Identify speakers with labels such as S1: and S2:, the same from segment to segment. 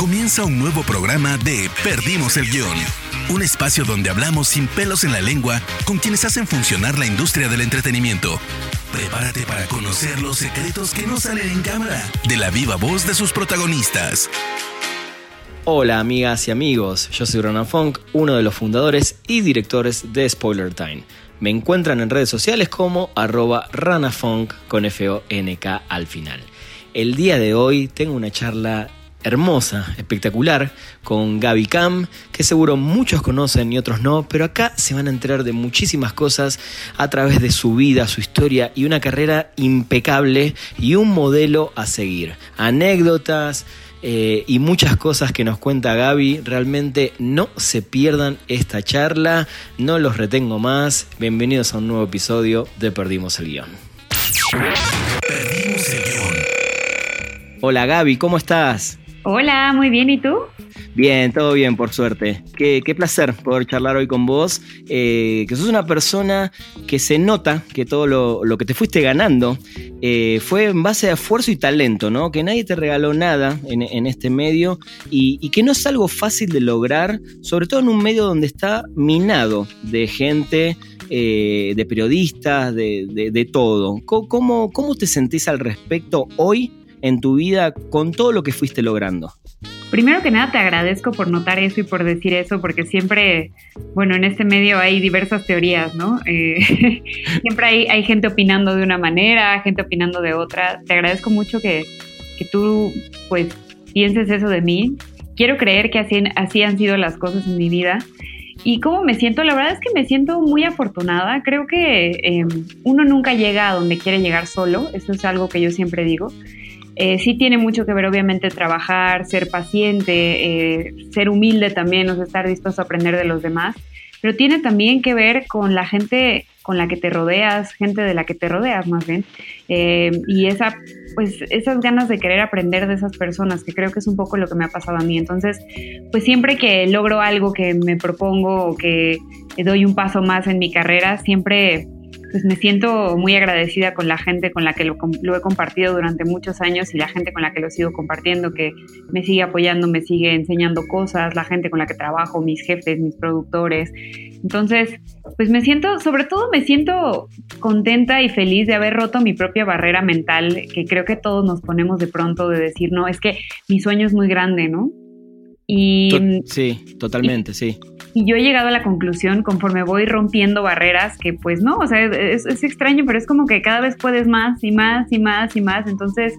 S1: Comienza un nuevo programa de Perdimos el Guión. Un espacio donde hablamos sin pelos en la lengua con quienes hacen funcionar la industria del entretenimiento. Prepárate para conocer los secretos que no salen en cámara de la viva voz de sus protagonistas.
S2: Hola amigas y amigos, yo soy Ronan Funk, uno de los fundadores y directores de Spoiler Time. Me encuentran en redes sociales como arroba ranafunk con F-O-N-K al final. El día de hoy tengo una charla hermosa, espectacular, con Gaby Cam, que seguro muchos conocen y otros no, pero acá se van a enterar de muchísimas cosas a través de su vida, su historia y una carrera impecable y un modelo a seguir. Anécdotas. Eh, y muchas cosas que nos cuenta Gaby. Realmente no se pierdan esta charla, no los retengo más. Bienvenidos a un nuevo episodio de Perdimos el Guión. Perdimos el Guión. Hola Gaby, ¿cómo estás?
S3: Hola, muy bien, ¿y tú?
S2: Bien, todo bien, por suerte. Qué, placer poder charlar hoy con vos, eh, que sos una persona que se nota que todo lo, que te fuiste ganando eh, fue en base a esfuerzo y talento, ¿no? Que nadie te regaló nada en, este medio y, que no es algo fácil de lograr, sobre todo en un medio donde está minado de gente eh, de periodistas, de, todo. ¿Cómo, ¿Cómo, te sentís al respecto hoy en tu vida con todo lo que fuiste logrando?
S3: Primero que nada te agradezco por notar eso y por decir eso, porque siempre, bueno, en este medio hay diversas teorías, ¿no? Eh, siempre hay, hay, gente opinando de una manera, gente opinando de otra. Te agradezco mucho que, que tú, pues, pienses eso de mí. Quiero creer que así, así han sido las cosas en mi vida. ¿Y cómo me siento? La verdad es que me siento muy afortunada. Creo que em, uno nunca llega a donde quiere llegar solo. Eso es algo que yo siempre digo. Eh, sí tiene mucho que ver, obviamente, trabajar, ser paciente, eh, ser humilde también, o sea, estar dispuesto a aprender de los demás, pero tiene también que ver con la gente con la que te rodeas, gente de la que te rodeas más bien, eh, y esa, pues, esas ganas de querer aprender de esas personas, que creo que es un poco lo que me ha pasado a mí. Entonces, pues siempre que logro algo que me propongo o que doy un paso más en mi carrera, siempre pues me siento muy agradecida con la gente con la que lo, he compartido durante muchos años y la gente con la que lo sigo compartiendo, que me sigue apoyando, me sigue enseñando cosas, la gente con la que trabajo, mis jefes, mis productores. Entonces, pues me siento, sobre todo me siento contenta y feliz de haber roto mi propia barrera mental, que creo que todos nos ponemos de pronto de decir, no, es que mi sueño es muy grande, ¿no?
S2: Y, sí, totalmente, sí.
S3: Y yo he llegado a la conclusión conforme voy rompiendo barreras que pues no, o sea, es, extraño, pero es como que cada vez puedes más y más y más y más. Entonces,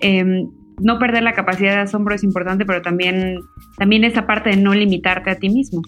S3: em, no perder la capacidad de asombro es importante, pero también, también esa parte de no limitarte a ti mismo.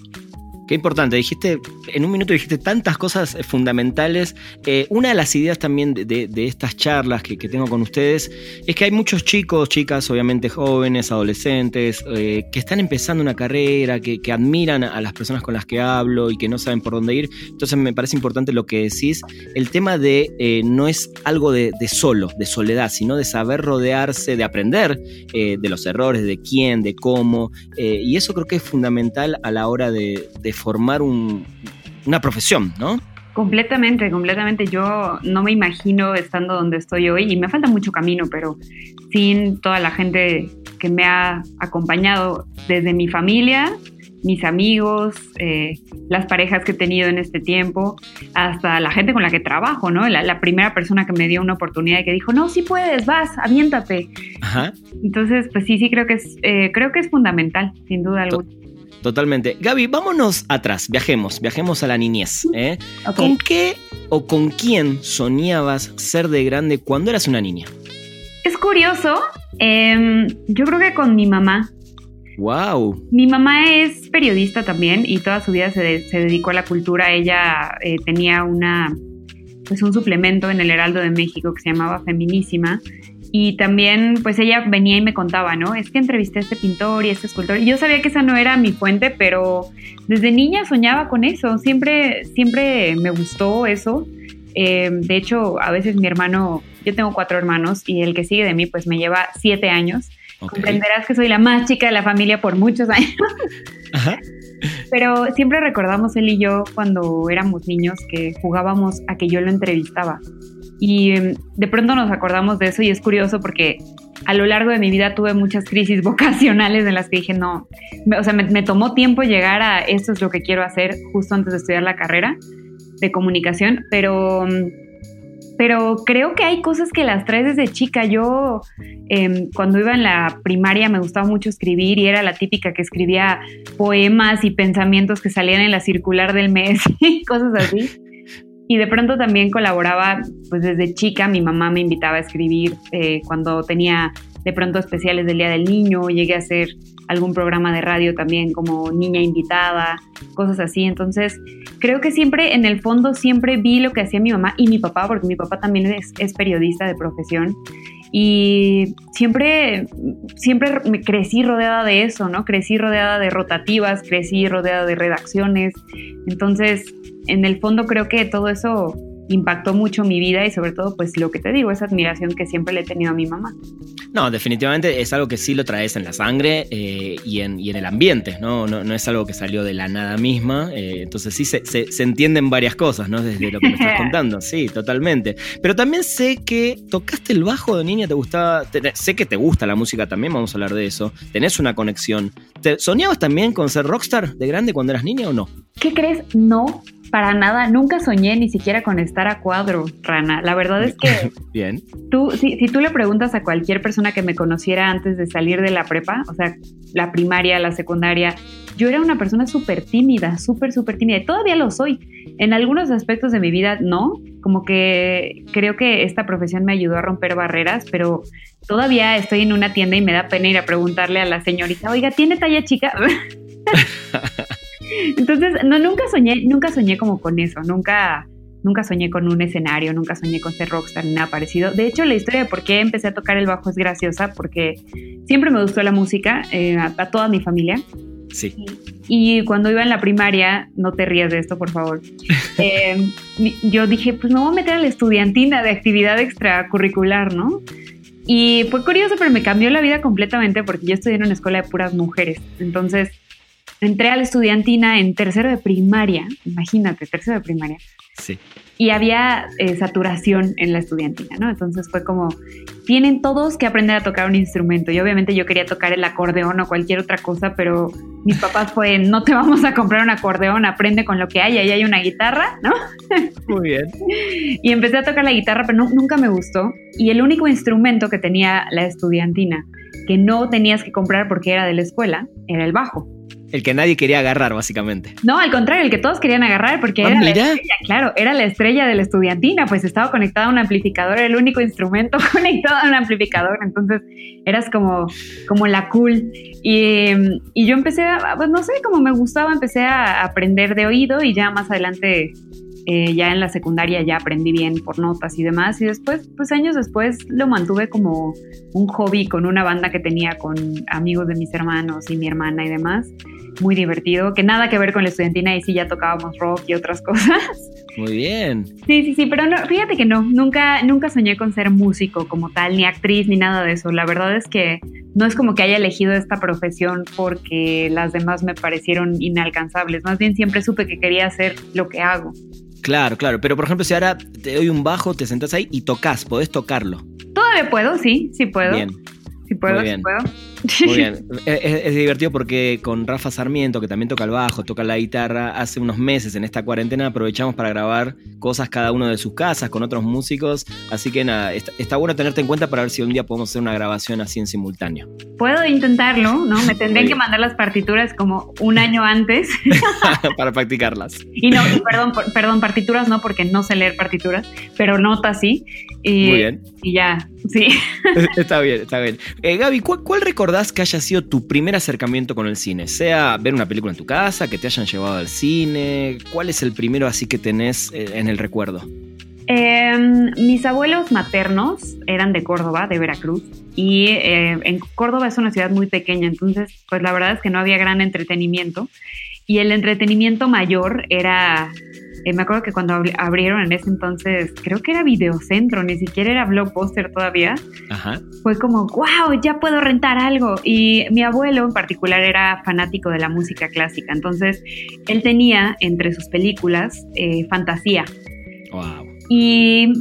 S2: Qué importante, dijiste, en un minuto dijiste tantas cosas fundamentales. Eh, una de las ideas también de, estas charlas que, tengo con ustedes es que hay muchos chicos, chicas, obviamente jóvenes, adolescentes, eh, que están empezando una carrera, que, admiran a las personas con las que hablo y que no saben por dónde ir. Entonces me parece importante lo que decís. El tema de eh, no es algo de, solo, de soledad, sino de saber rodearse, de aprender de los errores, de quién, de cómo. y eso creo que es fundamental a la hora de formar una profesión, ¿no?
S3: Completamente, completamente. Yo no me imagino estando donde estoy hoy y me falta mucho camino, pero sin toda la gente que me ha acompañado desde mi familia, mis amigos, eh, las parejas que he tenido en este tiempo, hasta la gente con la que trabajo, ¿no? La, primera persona que me dio una oportunidad y que dijo, no, sí puedes, vas, aviéntate. Ajá. Entonces, pues sí, sí creo que es, eh, creo que es fundamental, sin duda alguna.
S2: Totalmente. Gaby, vámonos atrás, viajemos, viajemos a la niñez. ¿eh? ¿Con qué o con quién soñabas ser de grande cuando eras una niña?
S3: Es curioso, em, yo creo que con mi mamá.
S2: Wow.
S3: Mi mamá es periodista también y toda su vida se, dedicó a la cultura. Ella eh, tenía una, pues un suplemento en el Heraldo de México que se llamaba Feminísima y también, pues ella venía y me contaba, ¿no? Es que entrevisté a este pintor y a este escultor. Y yo sabía que esa no era mi fuente, pero desde niña soñaba con eso. Siempre, siempre me gustó eso. Eh, de hecho, a veces mi hermano, yo tengo cuatro hermanos y el que sigue de mí, pues me lleva siete años. Comprenderás que soy la más chica de la familia por muchos años. Ajá. Pero siempre recordamos él y yo cuando éramos niños que jugábamos a que yo lo entrevistaba. Y em, de pronto nos acordamos de eso y es curioso porque a lo largo de mi vida tuve muchas crisis vocacionales en las que dije, no, o sea, me, tomó tiempo llegar a esto es lo que quiero hacer justo antes de estudiar la carrera de comunicación, pero, pero creo que hay cosas que las traes desde chica. Yo em, cuando iba en la primaria me gustaba mucho escribir y era la típica que escribía poemas y pensamientos que salían en la circular del mes y cosas así. Y de pronto también colaboraba, pues desde chica mi mamá me invitaba a escribir eh, cuando tenía de pronto especiales del Día del Niño, llegué a hacer algún programa de radio también como niña invitada, cosas así. Entonces, creo que siempre, en el fondo, siempre vi lo que hacía mi mamá y mi papá, porque mi papá también es, periodista de profesión. Y siempre, siempre me crecí rodeada de eso, ¿no? Crecí rodeada de rotativas, crecí rodeada de redacciones. Entonces, en el fondo creo que todo eso impactó mucho mi vida y sobre todo pues lo que te digo, esa admiración que siempre le he tenido a mi mamá.
S2: No, definitivamente es algo que sí lo traes en la sangre eh, y, en, el ambiente, ¿no? ¿no? No, es algo que salió de la nada misma, eh, entonces sí se, entienden varias cosas, ¿no? Desde lo que me estás contando, sí, totalmente. Pero también sé que tocaste el bajo de niña, te gustaba, sé que te gusta la música también, vamos a hablar de eso, tenés una conexión. ¿Te, ¿Soñabas también con ser rockstar de grande cuando eras niña o no?
S3: ¿Qué crees? No, para nada, nunca soñé ni siquiera con estar a cuadro, Rana. La verdad es que...
S2: Bien.
S3: Tú, si, si, tú le preguntas a cualquier persona que me conociera antes de salir de la prepa, o sea, la primaria, la secundaria, yo era una persona súper tímida, súper, súper tímida. Y todavía lo soy. En algunos aspectos de mi vida no, como que creo que esta profesión me ayudó a romper barreras, pero todavía estoy en una tienda y me da pena ir a preguntarle a la señorita, oiga, ¿tiene talla chica? Entonces, no, nunca soñé, nunca soñé como con eso, nunca, nunca soñé con un escenario, nunca soñé con ser rockstar ni nada parecido. De hecho, la historia de por qué empecé a tocar el bajo es graciosa, porque siempre me gustó la música, eh, a, toda mi familia.
S2: Sí.
S3: Y, cuando iba en la primaria, no te rías de esto, por favor, eh, yo dije, pues me voy a meter a la estudiantina de actividad extracurricular, ¿no? Y fue curioso, pero me cambió la vida completamente porque yo estudié en una escuela de puras mujeres. Entonces, entré a la estudiantina en tercero de primaria, imagínate, tercero de primaria.
S2: Sí.
S3: Y había eh, saturación en la estudiantina, ¿no? Entonces fue como, tienen todos que aprender a tocar un instrumento. Y obviamente yo quería tocar el acordeón o cualquier otra cosa, pero mis papás fue, no te vamos a comprar un acordeón, aprende con lo que hay, ahí hay una guitarra, ¿no?
S2: Muy bien.
S3: y empecé a tocar la guitarra, pero nunca me gustó. Y el único instrumento que tenía la estudiantina, que no tenías que comprar porque era de la escuela, era el bajo.
S2: El que nadie quería agarrar, básicamente.
S3: No, al contrario, el que todos querían agarrar, porque ah, era la estrella, claro, era la estrella de la estudiantina, pues estaba conectada a un amplificador, era el único instrumento conectado a un amplificador, entonces eras como, como la cool. Y, y yo empecé a, pues no sé, como me gustaba, empecé a aprender de oído y ya más adelante eh, ya en la secundaria ya aprendí bien por notas y demás. Y después, pues años después, lo mantuve como un hobby con una banda que tenía con amigos de mis hermanos y mi hermana y demás. Muy divertido, que nada que ver con la estudiantina y sí ya tocábamos rock y otras cosas.
S2: Muy bien.
S3: Sí, sí, sí, pero no, fíjate que no, nunca, nunca soñé con ser músico como tal, ni actriz, ni nada de eso. La verdad es que no es como que haya elegido esta profesión porque las demás me parecieron inalcanzables. Más bien siempre supe que quería hacer lo que hago.
S2: Claro, claro. Pero por ejemplo, si ahora te doy un bajo, te sentás ahí y tocas, podés tocarlo.
S3: Todavía puedo, sí, sí puedo.
S2: Bien.
S3: Sí puedo, sí puedo.
S2: Muy bien. Es, divertido porque con Rafa Sarmiento, que también toca el bajo, toca la guitarra, hace unos meses en esta cuarentena aprovechamos para grabar cosas cada uno de sus casas con otros músicos. Así que nada, está, bueno tenerte en cuenta para ver si un día podemos hacer una grabación así en simultáneo.
S3: Puedo intentarlo, ¿no? Me tendré que mandar las partituras como un año antes.
S2: para practicarlas.
S3: Y no, perdón, perdón, partituras no, porque no sé leer partituras, pero notas sí. Y,
S2: Muy bien.
S3: Y ya, sí.
S2: está bien, está bien. Eh, Gaby, ¿cuál, cuál recordás que haya sido tu primer acercamiento con el cine? Sea ver una película en tu casa, que te hayan llevado al cine. ¿Cuál es el primero así que tenés eh, en el recuerdo?
S3: Em, mis abuelos maternos eran de Córdoba, de Veracruz, y eh, en Córdoba es una ciudad muy pequeña, entonces pues la verdad es que no había gran entretenimiento y el entretenimiento mayor era eh, me acuerdo que cuando abrieron en ese entonces, creo que era Videocentro, ni siquiera era Blockbuster todavía. Fue como, wow, ya puedo rentar algo. Y mi abuelo en particular era fanático de la música clásica. Entonces, él tenía entre sus películas eh, fantasía.
S2: Wow.
S3: Y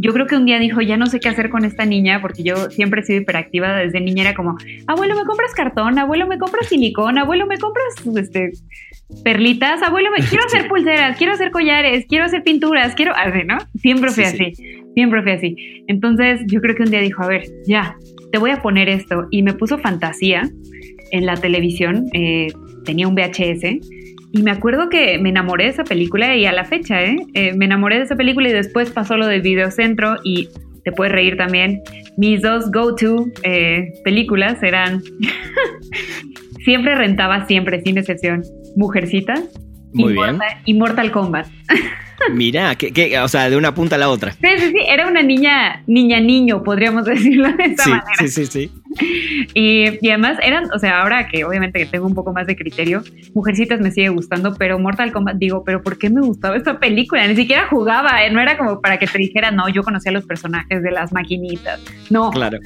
S3: yo creo que un día dijo, ya no sé qué hacer con esta niña, porque yo siempre he sido hiperactiva desde niña, era como, abuelo, ¿me compras cartón? Abuelo, ¿me compras silicona? Abuelo, ¿me compras este, perlitas? Abuelo, me quiero hacer pulseras, quiero hacer collares, quiero hacer pinturas, quiero, así, ¿no? Siempre fui así, siempre fui así. Entonces yo creo que un día dijo, a ver, ya, te voy a poner esto. Y me puso fantasía en la televisión, eh, tenía un VHS y me acuerdo que me enamoré de esa película y a la fecha, ¿eh? ¿eh? me enamoré de esa película y después pasó lo del videocentro y te puedes reír también. Mis dos go-to eh, películas eran... siempre rentaba, siempre, sin excepción, Mujercitas
S2: Muy bien.
S3: y Mortal Kombat.
S2: Mira, que, o sea, de una punta a la otra.
S3: Sí, sí, sí, era una niña, niña niño, podríamos decirlo de esa manera.
S2: Sí, sí, sí.
S3: Y, además eran, o sea, ahora que obviamente que tengo un poco más de criterio, Mujercitas me sigue gustando, pero Mortal Kombat, digo, pero ¿por qué me gustaba esta película? Ni siquiera jugaba, ¿eh? no era como para que te dijera, no, yo conocía a los personajes de las maquinitas. No.
S2: Claro.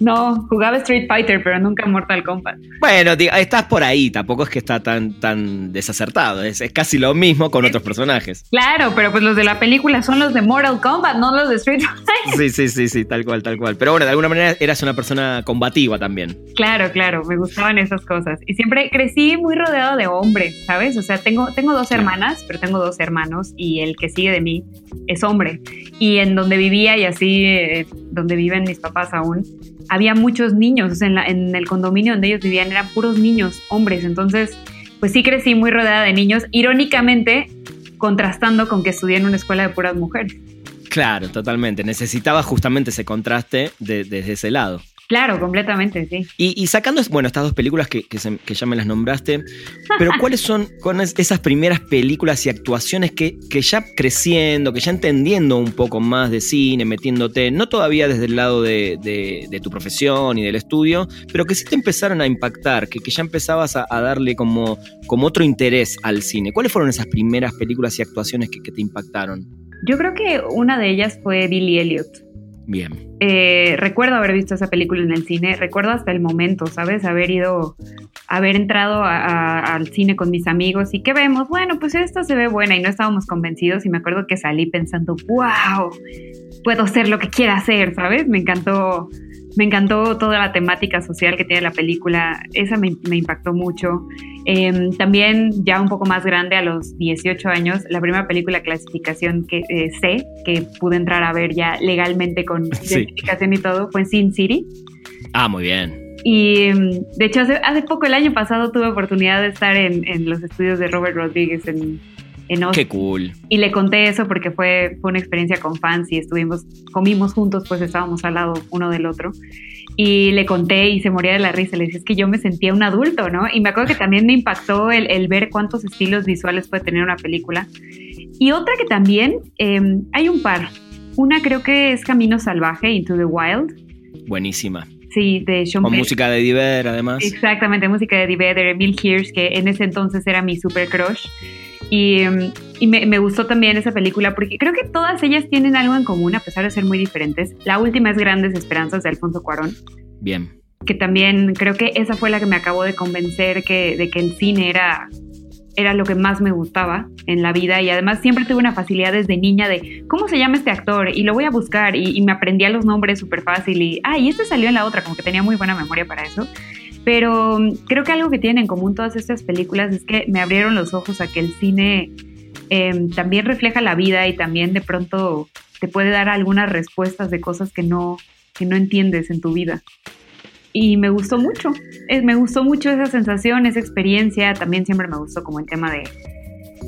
S3: No, jugaba Street Fighter, pero nunca Mortal Kombat.
S2: Bueno, estás por ahí, tampoco es que está tan, tan desacertado, es, casi lo mismo con otros personajes.
S3: Claro, pero pues los de la película son los de Mortal Kombat, no los de Street Fighter.
S2: Sí, sí, sí, sí, tal cual, tal cual. Pero bueno, de alguna manera eras una persona combativa también.
S3: Claro, claro, me gustaban esas cosas. Y siempre crecí muy rodeado de hombres, ¿sabes? O sea, tengo, tengo dos hermanas, pero tengo dos hermanos y el que sigue de mí es hombre. Y en donde vivía y así, eh, donde viven mis papás aún, había muchos niños, o sea, en, en, el condominio donde ellos vivían eran puros niños, hombres, entonces, pues sí crecí muy rodeada de niños, irónicamente contrastando con que estudié en una escuela de puras mujeres.
S2: Claro, totalmente. Necesitaba justamente ese contraste desde ese lado.
S3: Claro, completamente, sí.
S2: Y, sacando, bueno, estas dos películas que, ya me las nombraste, pero ¿cuáles son con esas primeras películas y actuaciones que, ya creciendo, que ya entendiendo un poco más de cine, metiéndote, no todavía desde el lado de, tu profesión y del estudio, pero que sí te empezaron a impactar, que, ya empezabas a, darle como, como otro interés al cine? ¿Cuáles fueron esas primeras películas y actuaciones que, que te impactaron?
S3: Yo creo que una de ellas fue Billy Elliot.
S2: Bien.
S3: Eh, recuerdo haber visto esa película en el cine, recuerdo hasta el momento, ¿sabes? Haber ido, haber entrado al cine con mis amigos y que vemos, bueno, pues esta se ve buena y no estábamos convencidos y me acuerdo que salí pensando, wow, puedo ser lo que quiera hacer, ¿sabes? Me encantó, me encantó toda la temática social que tiene la película, esa me, impactó mucho. Em, también ya un poco más grande, a los 18 años, la primera película clasificación que eh, sé, que pude entrar a ver ya legalmente con identificación y todo, fue en Sin City.
S2: Ah, muy bien.
S3: Y em, de hecho, hace, hace poco, el año pasado, tuve oportunidad de estar en, en los estudios de Robert Rodríguez en,
S2: Qué cool.
S3: Y le conté eso porque fue, fue una experiencia con fans y estuvimos, comimos juntos, pues estábamos al lado uno del otro. Y le conté y se moría de la risa. Le dije, es que yo me sentía un adulto, ¿no? Y me acuerdo que también me impactó el, el ver cuántos estilos visuales puede tener una película. Y otra que también, em, hay un par. Una creo que es Camino Salvaje, Into the Wild.
S2: Buenísima.
S3: Sí, de Sean
S2: Con música de Diver, además.
S3: Exactamente, música de Diver, de Emil Hirsch, que en ese entonces era mi super crush. Y, y me, me, gustó también esa película porque creo que todas ellas tienen algo en común a pesar de ser muy diferentes. La última es Grandes Esperanzas de Alfonso Cuarón.
S2: Bien.
S3: Que también creo que esa fue la que me acabó de convencer que, de que el cine era, era lo que más me gustaba en la vida y además siempre tuve una facilidad desde niña de cómo se llama este actor y lo voy a buscar y, y me aprendía los nombres súper fácil y, ah, y este salió en la otra, como que tenía muy buena memoria para eso. Pero mm, creo que algo que tienen en común todas estas películas es que me abrieron los ojos a que el cine em, también refleja la vida y también de pronto te puede dar algunas respuestas de cosas que no, que no entiendes en tu vida. Y me gustó mucho, me gustó mucho esa sensación, esa experiencia, también siempre me gustó como el tema de,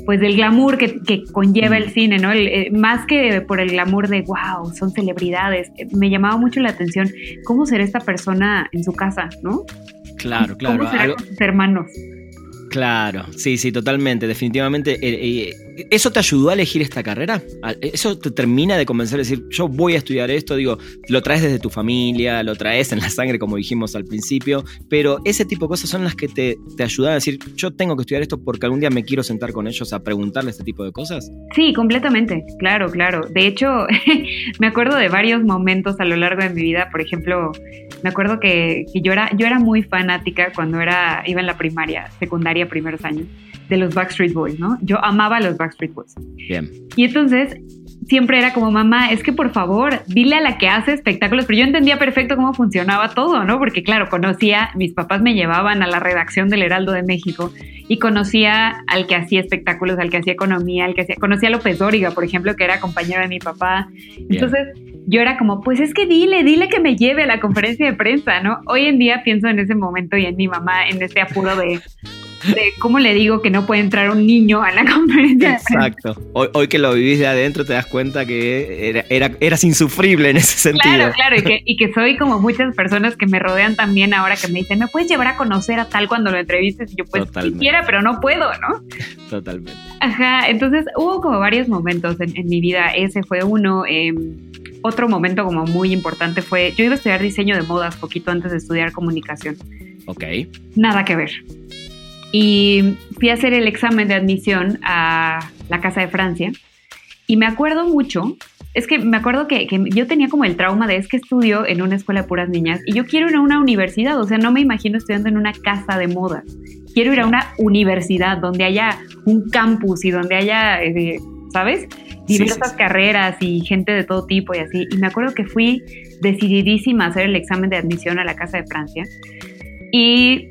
S3: pues del glamour que, que conlleva el cine, ¿no? Eh, más que por el glamour de, wow, son celebridades, eh, me llamaba mucho la atención cómo será esta persona en su casa, ¿no?
S2: Claro, claro.
S3: ¿Cómo sus hermanos?
S2: Claro, sí, sí, totalmente, definitivamente. Eh, eh, ¿Eso te ayudó a elegir esta carrera? ¿Eso te termina de convencer de decir, yo voy a estudiar esto? Digo, lo traes desde tu familia, lo traes en la sangre, como dijimos al principio, pero ese tipo de cosas son las que te, te ayudan a decir, yo tengo que estudiar esto porque algún día me quiero sentar con ellos a preguntarle este tipo de cosas.
S3: Sí, completamente, claro, claro. De hecho, me acuerdo de varios momentos a lo largo de mi vida, por ejemplo, me acuerdo que, que yo, era, yo era muy fanática cuando era, iba en la primaria, secundaria primeros años de los Backstreet Boys, ¿no? Yo amaba a los Backstreet Boys.
S2: Bien.
S3: Y entonces siempre era como, mamá, es que por favor, dile a la que hace espectáculos, pero yo entendía perfecto cómo funcionaba todo, ¿no? Porque claro, conocía, mis papás me llevaban a la redacción del Heraldo de México y conocía al que hacía espectáculos, al que hacía economía, al que hacía, conocía a López Dóriga, por ejemplo, que era compañero de mi papá. Entonces, yo era como, pues es que dile, dile que me lleve a la conferencia de prensa, ¿no? Hoy en día pienso en ese momento y en mi mamá, en ese apuro de, de cómo le digo que no puede entrar un niño a la conferencia.
S2: Exacto. Hoy, hoy que lo vivís de adentro te das cuenta que era, era, eras insufrible en ese sentido.
S3: Claro, claro, y que, y que soy como muchas personas que me rodean también ahora que me dicen, ¿me puedes llevar a conocer a tal cuando lo entrevistes? Y yo pues quisiera, pero no puedo, ¿no?
S2: Totalmente.
S3: Ajá, entonces hubo como varios momentos en, en mi vida, ese fue uno. Eh, otro momento como muy importante fue, yo iba a estudiar diseño de modas poquito antes de estudiar comunicación.
S2: Ok.
S3: Nada que ver y fui a hacer el examen de admisión a la Casa de Francia y me acuerdo mucho, es que me acuerdo que, que, yo tenía como el trauma de es que estudio en una escuela de puras niñas y yo quiero ir a una universidad, o sea, no me imagino estudiando en una casa de modas, quiero ir a una universidad donde haya un campus y donde haya, eh, ¿sabes? Diversas sí, sí. carreras y gente de todo tipo y así. Y me acuerdo que fui decididísima a hacer el examen de admisión a la Casa de Francia. Y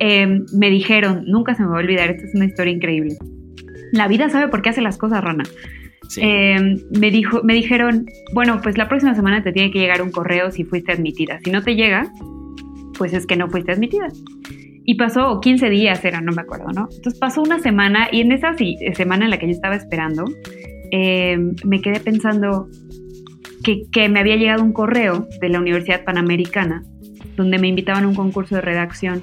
S3: eh, me dijeron, nunca se me va a olvidar, esta es una historia increíble. La vida sabe por qué hace las cosas, Rana. Sí. Eh, me, dijo, me dijeron, bueno, pues la próxima semana te tiene que llegar un correo si fuiste admitida. Si no te llega, pues es que no fuiste admitida. Y pasó 15 días, era, no me acuerdo, ¿no? Entonces pasó una semana y en esa semana en la que yo estaba esperando, eh, me quedé pensando que, que me había llegado un correo de la Universidad Panamericana donde me invitaban a un concurso de redacción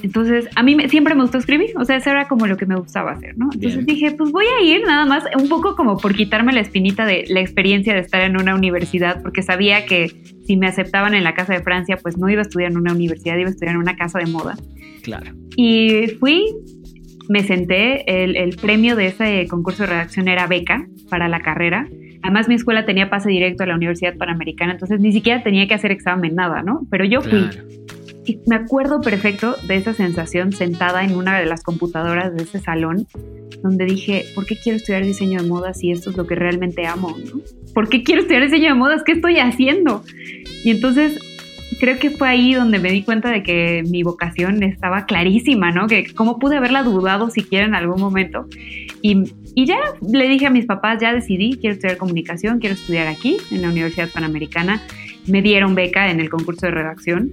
S3: entonces, a mí me, siempre me gustó escribir, o sea, eso era como lo que me gustaba hacer, ¿no? Entonces Bien. dije, pues voy a ir nada más, un poco como por quitarme la espinita de la experiencia de estar en una universidad, porque sabía que si me aceptaban en la Casa de Francia, pues no iba a estudiar en una universidad, iba a estudiar en una casa de moda.
S2: Claro.
S3: Y fui, me senté, el, el premio de ese concurso de redacción era beca para la carrera. Además, mi escuela tenía pase directo a la Universidad Panamericana, entonces ni siquiera tenía que hacer examen, nada, ¿no? Pero yo fui. Claro. Y me acuerdo perfecto de esa sensación sentada en una de las computadoras de ese salón, donde dije, ¿por qué quiero estudiar diseño de modas si esto es lo que realmente amo? ¿no? ¿Por qué quiero estudiar diseño de modas? ¿Qué estoy haciendo? Y entonces creo que fue ahí donde me di cuenta de que mi vocación estaba clarísima, ¿no? Que cómo pude haberla dudado siquiera en algún momento. Y, y ya le dije a mis papás, ya decidí, quiero estudiar comunicación, quiero estudiar aquí, en la Universidad Panamericana. Me dieron beca en el concurso de redacción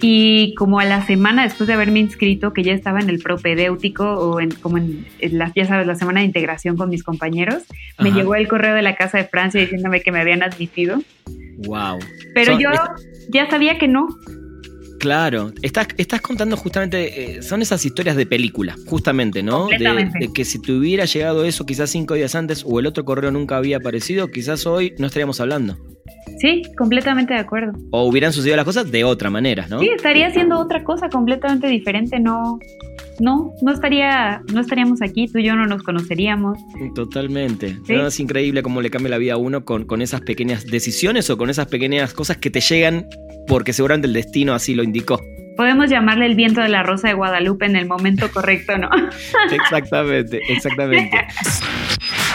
S3: y como a la semana después de haberme inscrito, que ya estaba en el propedéutico o en, como en, en la, ya sabes, la semana de integración con mis compañeros, Ajá. me llegó el correo de la Casa de Francia diciéndome que me habían admitido.
S2: Wow.
S3: Pero so, yo ya sabía que no.
S2: Claro, estás, estás contando justamente, eh, son esas historias de película, justamente, ¿no? De, de, que si te hubiera llegado eso quizás cinco días antes o el otro correo nunca había aparecido, quizás hoy no estaríamos hablando.
S3: Sí, completamente de acuerdo.
S2: O hubieran sucedido las cosas de otra manera, ¿no?
S3: Sí, estaría haciendo otra cosa completamente diferente, no, no, no estaría, no estaríamos aquí, tú y yo no nos conoceríamos.
S2: Totalmente. ¿Sí? No, es increíble cómo le cambia la vida a uno con, con esas pequeñas decisiones o con esas pequeñas cosas que te llegan porque seguramente el destino así lo indicó.
S3: Podemos llamarle el viento de la rosa de Guadalupe en el momento correcto, ¿no?
S2: exactamente, exactamente.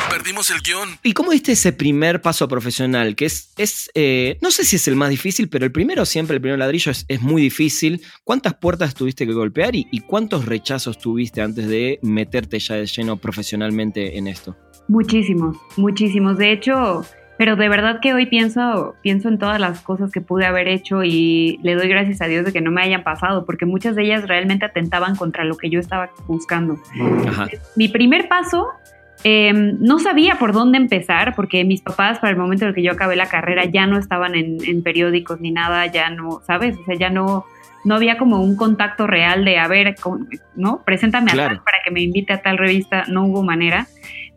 S1: Perdimos el guion.
S2: ¿Y cómo diste ese primer paso profesional? Que es, es eh, no sé si es el más difícil, pero el primero siempre, el primer ladrillo es, es muy difícil. ¿Cuántas puertas tuviste que golpear y, y, cuántos rechazos tuviste antes de meterte ya de lleno profesionalmente en esto?
S3: Muchísimos, muchísimos. De hecho, pero de verdad que hoy pienso, pienso en todas las cosas que pude haber hecho y le doy gracias a Dios de que no me hayan pasado, porque muchas de ellas realmente atentaban contra lo que yo estaba buscando. Ajá. Mi primer paso eh, no sabía por dónde empezar porque mis papás para el momento en el que yo acabé la carrera ya no estaban en, en periódicos ni nada, ya no, ¿sabes? O sea, ya no, no había como un contacto real de, a ver, ¿no? Preséntame claro. a tal para que me invite a tal revista, no hubo manera.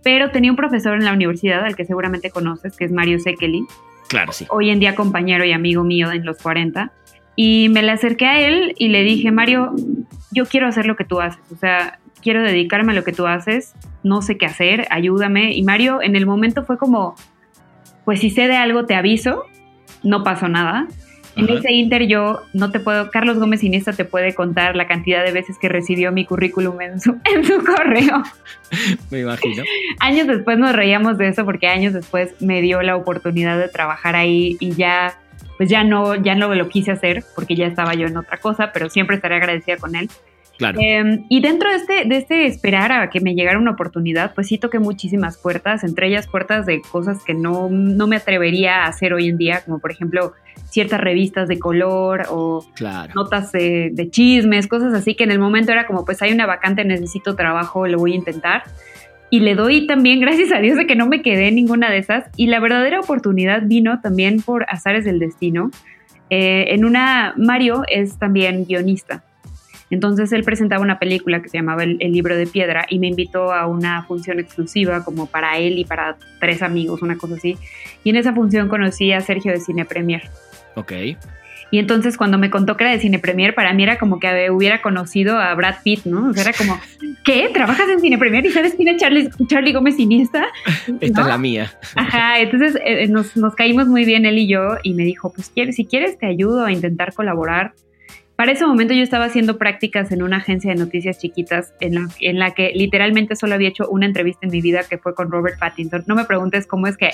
S3: Pero tenía un profesor en la universidad al que seguramente conoces, que es Mario Sekeli.
S2: Claro, sí.
S3: Hoy en día compañero y amigo mío en los 40. Y me le acerqué a él y le dije, Mario, yo quiero hacer lo que tú haces. O sea, quiero dedicarme a lo que tú haces, no sé qué hacer, ayúdame. Y Mario en el momento fue como, pues si sé de algo te aviso, no pasó nada. En ese inter yo no te puedo, Carlos Gómez Iniesta te puede contar la cantidad de veces que recibió mi currículum en su, en su correo.
S2: Me imagino.
S3: Años después nos reíamos de eso porque años después me dio la oportunidad de trabajar ahí y ya pues ya no, ya no lo quise hacer porque ya estaba yo en otra cosa, pero siempre estaré agradecida con él.
S2: Claro.
S3: Em, y dentro de este, de este esperar a que me llegara una oportunidad, pues sí toqué muchísimas puertas, entre ellas puertas de cosas que no, no me atrevería a hacer hoy en día, como por ejemplo ciertas revistas de color o notas de, de, chismes, cosas así que en el momento era como, pues hay una vacante, necesito trabajo, lo voy a intentar. Y le doy también gracias a Dios de que no me quedé en ninguna de esas. Y la verdadera oportunidad vino también por azares del destino. Eh, en una, Mario es también guionista. Entonces él presentaba una película que se llamaba el, libro de piedra y me invitó a una función exclusiva como para él y para tres amigos, una cosa así. Y en esa función conocí a Sergio de Cine Premier.
S2: Ok.
S3: Y entonces cuando me contó que era de Cine Premier, para mí era como que hubiera conocido a Brad Pitt, ¿no? O sea, era como, ¿qué? ¿Trabajas en Cine Premier y sabes quién es Charlie, Charlie Gómez Iniesta?
S2: Esta es la mía.
S3: Ajá, entonces eh, nos, nos, caímos muy bien él y yo y me dijo, pues si quieres te ayudo a intentar colaborar para ese momento yo estaba haciendo prácticas en una agencia de noticias chiquitas en la, en la que literalmente solo había hecho una entrevista en mi vida que fue con Robert Pattinson. No me preguntes cómo es que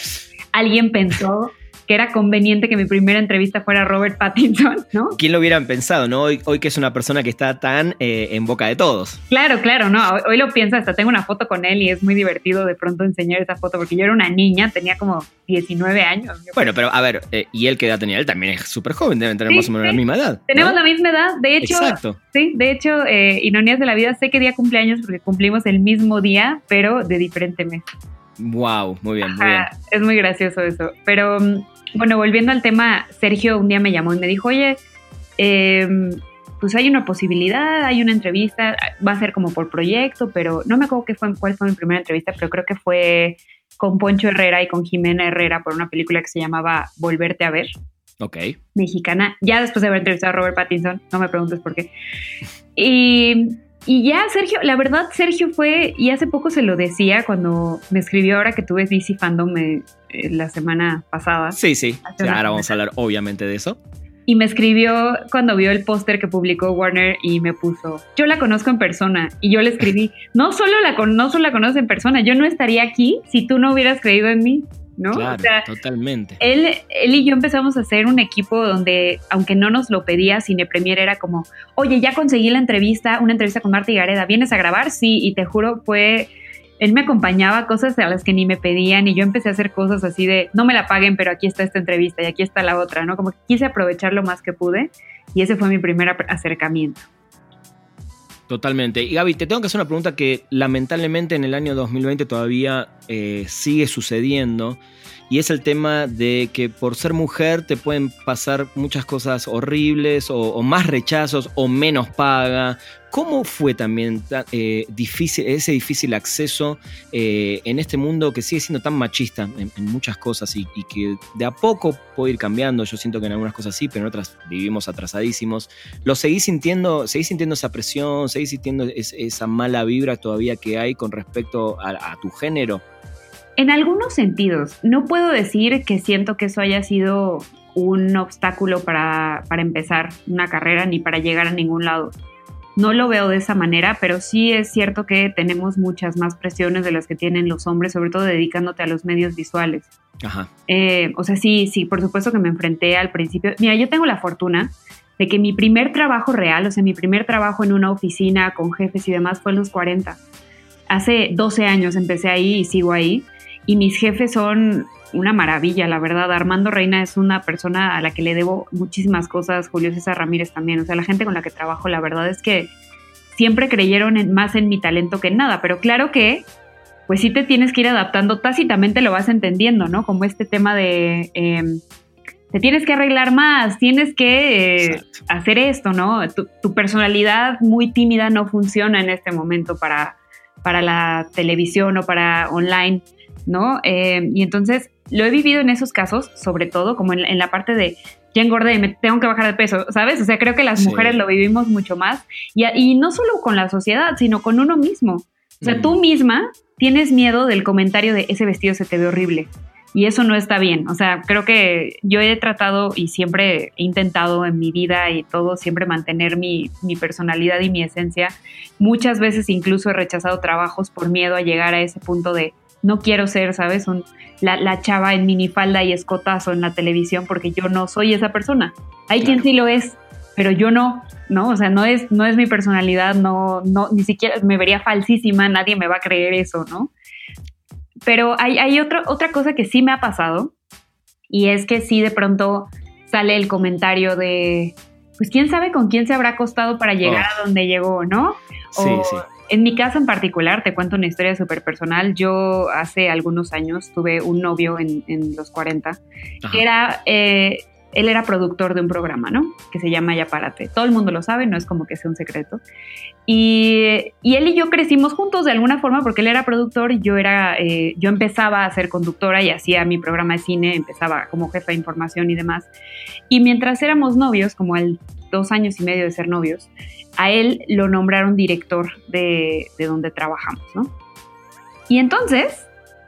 S3: alguien pensó que era conveniente que mi primera entrevista fuera Robert Pattinson, ¿no?
S2: ¿Quién lo hubieran pensado, no? Hoy, hoy que es una persona que está tan eh, en boca de todos.
S3: Claro, claro, no. Hoy, lo pienso, hasta tengo una foto con él y es muy divertido de pronto enseñar esa foto porque yo era una niña, tenía como 19 años.
S2: Bueno, pero a ver, eh, ¿y él qué edad tenía? Él también es súper joven, deben tener más o menos la misma edad.
S3: Tenemos la misma edad, de hecho. Exacto. Sí, de hecho, eh, Ironías de la Vida, sé que día cumpleaños porque cumplimos el mismo día, pero de diferente mes.
S2: Wow, muy bien, muy bien.
S3: Es muy gracioso eso. Pero mm, bueno, volviendo al tema, Sergio un día me llamó y me dijo, oye, em, pues hay una posibilidad, hay una entrevista, va a ser como por proyecto, pero no me acuerdo qué fue, cuál fue mi primera entrevista, pero creo que fue con Poncho Herrera y con Jimena Herrera por una película que se llamaba Volverte a ver.
S2: Ok.
S3: Mexicana, ya después de haber entrevistado a Robert Pattinson, no me preguntes por qué. Y y ya, Sergio, la verdad, Sergio fue, y hace poco se lo decía cuando me escribió ahora que tuve DC Fandom eh, la semana pasada.
S2: Sí, sí, ahora vamos a hablar obviamente de eso.
S3: Y me escribió cuando vio el póster que publicó Warner y me puso, yo la conozco en persona. Y yo le escribí, no solo la, no solo la conoces en persona, yo no estaría aquí si tú no hubieras creído en mí. ¿No?
S2: Claro, totalmente.
S3: Él, él y yo empezamos a hacer un equipo donde, aunque no nos lo pedía, Cine Premier era como, oye, ya conseguí la entrevista, una entrevista con Marta y Gareda, ¿vienes a grabar? Sí, y te juro, fue, él me acompañaba a cosas a las que ni me pedían y yo empecé a hacer cosas así de, no me la paguen, pero aquí está esta entrevista y aquí está la otra, ¿no? Como que quise aprovechar lo más que pude y ese fue mi primer acercamiento.
S2: Totalmente. Y Gaby, te tengo que hacer una pregunta que lamentablemente en el año 2020 todavía eh, sigue sucediendo y es el tema de que por ser mujer te pueden pasar muchas cosas horribles o, más rechazos o menos paga. ¿Cómo fue también eh, difícil, ese difícil acceso eh, en este mundo que sigue siendo tan machista en, muchas cosas y, que de a poco puede ir cambiando? Yo siento que en algunas cosas sí, pero en otras vivimos atrasadísimos. ¿Lo seguís sintiendo, seguís sintiendo esa presión, seguís sintiendo esa mala vibra todavía que hay con respecto a tu género?
S3: En algunos sentidos, no puedo decir que siento que eso haya sido un obstáculo para, empezar una carrera ni para llegar a ningún lado. No lo veo de esa manera, pero sí es cierto que tenemos muchas más presiones de las que tienen los hombres, sobre todo dedicándote a los medios visuales.
S2: Ajá.
S3: Eh, o sea, sí, sí, por supuesto que me enfrenté al principio. Mira, yo tengo la fortuna de que mi primer trabajo real, o sea, mi primer trabajo en una oficina con jefes y demás fue en los 40. Hace 12 años empecé ahí y sigo ahí y mis jefes son una maravilla, la verdad. Armando Reina es una persona a la que le debo muchísimas cosas, Julio César Ramírez también, o sea, la gente con la que trabajo, la verdad es que siempre creyeron más en mi talento que en nada, pero claro que pues sí te tienes que ir adaptando, tácitamente lo vas entendiendo, ¿no? Como este tema de... Em, te tienes que arreglar más, tienes que eh, hacer esto, ¿no? Tu, tu, personalidad muy tímida no funciona en este momento para, para la televisión o para online. ¿no? Eh, y entonces lo he vivido en esos casos, sobre todo como en, la parte de ya engordé, me tengo que bajar de peso, ¿sabes? O sea, creo que las mujeres lo vivimos mucho más y, y, no solo con la sociedad, sino con uno mismo. O sea, tú misma tienes miedo del comentario de ese vestido se te ve horrible. Y eso no está bien. O sea, creo que yo he tratado y siempre he intentado en mi vida y todo, siempre mantener mi, mi personalidad y mi esencia. Muchas veces incluso he rechazado trabajos por miedo a llegar a ese punto de no quiero ser, ¿sabes? Un, la, la, chava en minifalda y escotazo en la televisión porque yo no soy esa persona. Hay quien sí lo es, pero yo no, ¿no? O sea, no es, no es mi personalidad, no, no, ni siquiera me vería falsísima, nadie me va a creer eso, ¿no? Pero hay, hay otra otra cosa que sí me ha pasado y es que sí de pronto sale el comentario de, pues quién sabe con quién se habrá costado para llegar oh. a donde llegó, ¿no?
S2: sí, sí.
S3: En mi caso en particular, te cuento una historia súper personal. Yo hace algunos años tuve un novio en, en los 40, Ajá. que era eh, él era productor de un programa, ¿no? Que se llama Yaparate. Todo el mundo lo sabe, no es como que sea un secreto. Y, y él y yo crecimos juntos de alguna forma porque él era productor y yo era, eh, yo empezaba a ser conductora y hacía mi programa de cine, empezaba como jefa de información y demás. Y mientras éramos novios, como el dos años y medio de ser novios, a él lo nombraron director de, de donde trabajamos, ¿no? Y entonces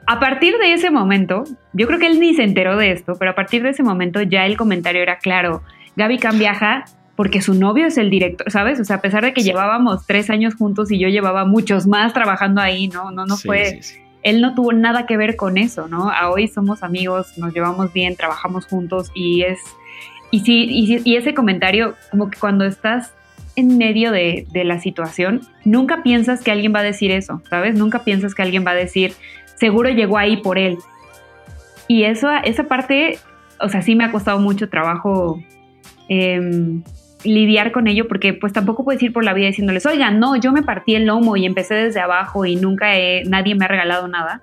S3: a partir de ese momento, yo creo que él ni se enteró de esto, pero a partir de ese momento ya el comentario era claro, Gaby Can viaja porque su novio es el director, ¿sabes? O sea, a pesar de que sí. llevábamos tres años juntos y yo llevaba muchos más trabajando ahí, ¿no? No, no sí, fue... Sí, él no tuvo nada que ver con eso, ¿no? A hoy somos amigos, nos llevamos bien, trabajamos juntos y es... Y sí, y, ese comentario, como que cuando estás en medio de, la situación, nunca piensas que alguien va a decir eso, ¿sabes? Nunca piensas que alguien va a decir, seguro llegó ahí por él. Y eso, esa parte, o sea, sí me ha costado mucho trabajo eh, lidiar con ello, porque pues tampoco puedes ir por la vida diciéndoles, oigan, no, yo me partí el lomo y empecé desde abajo y nunca nadie me ha regalado nada.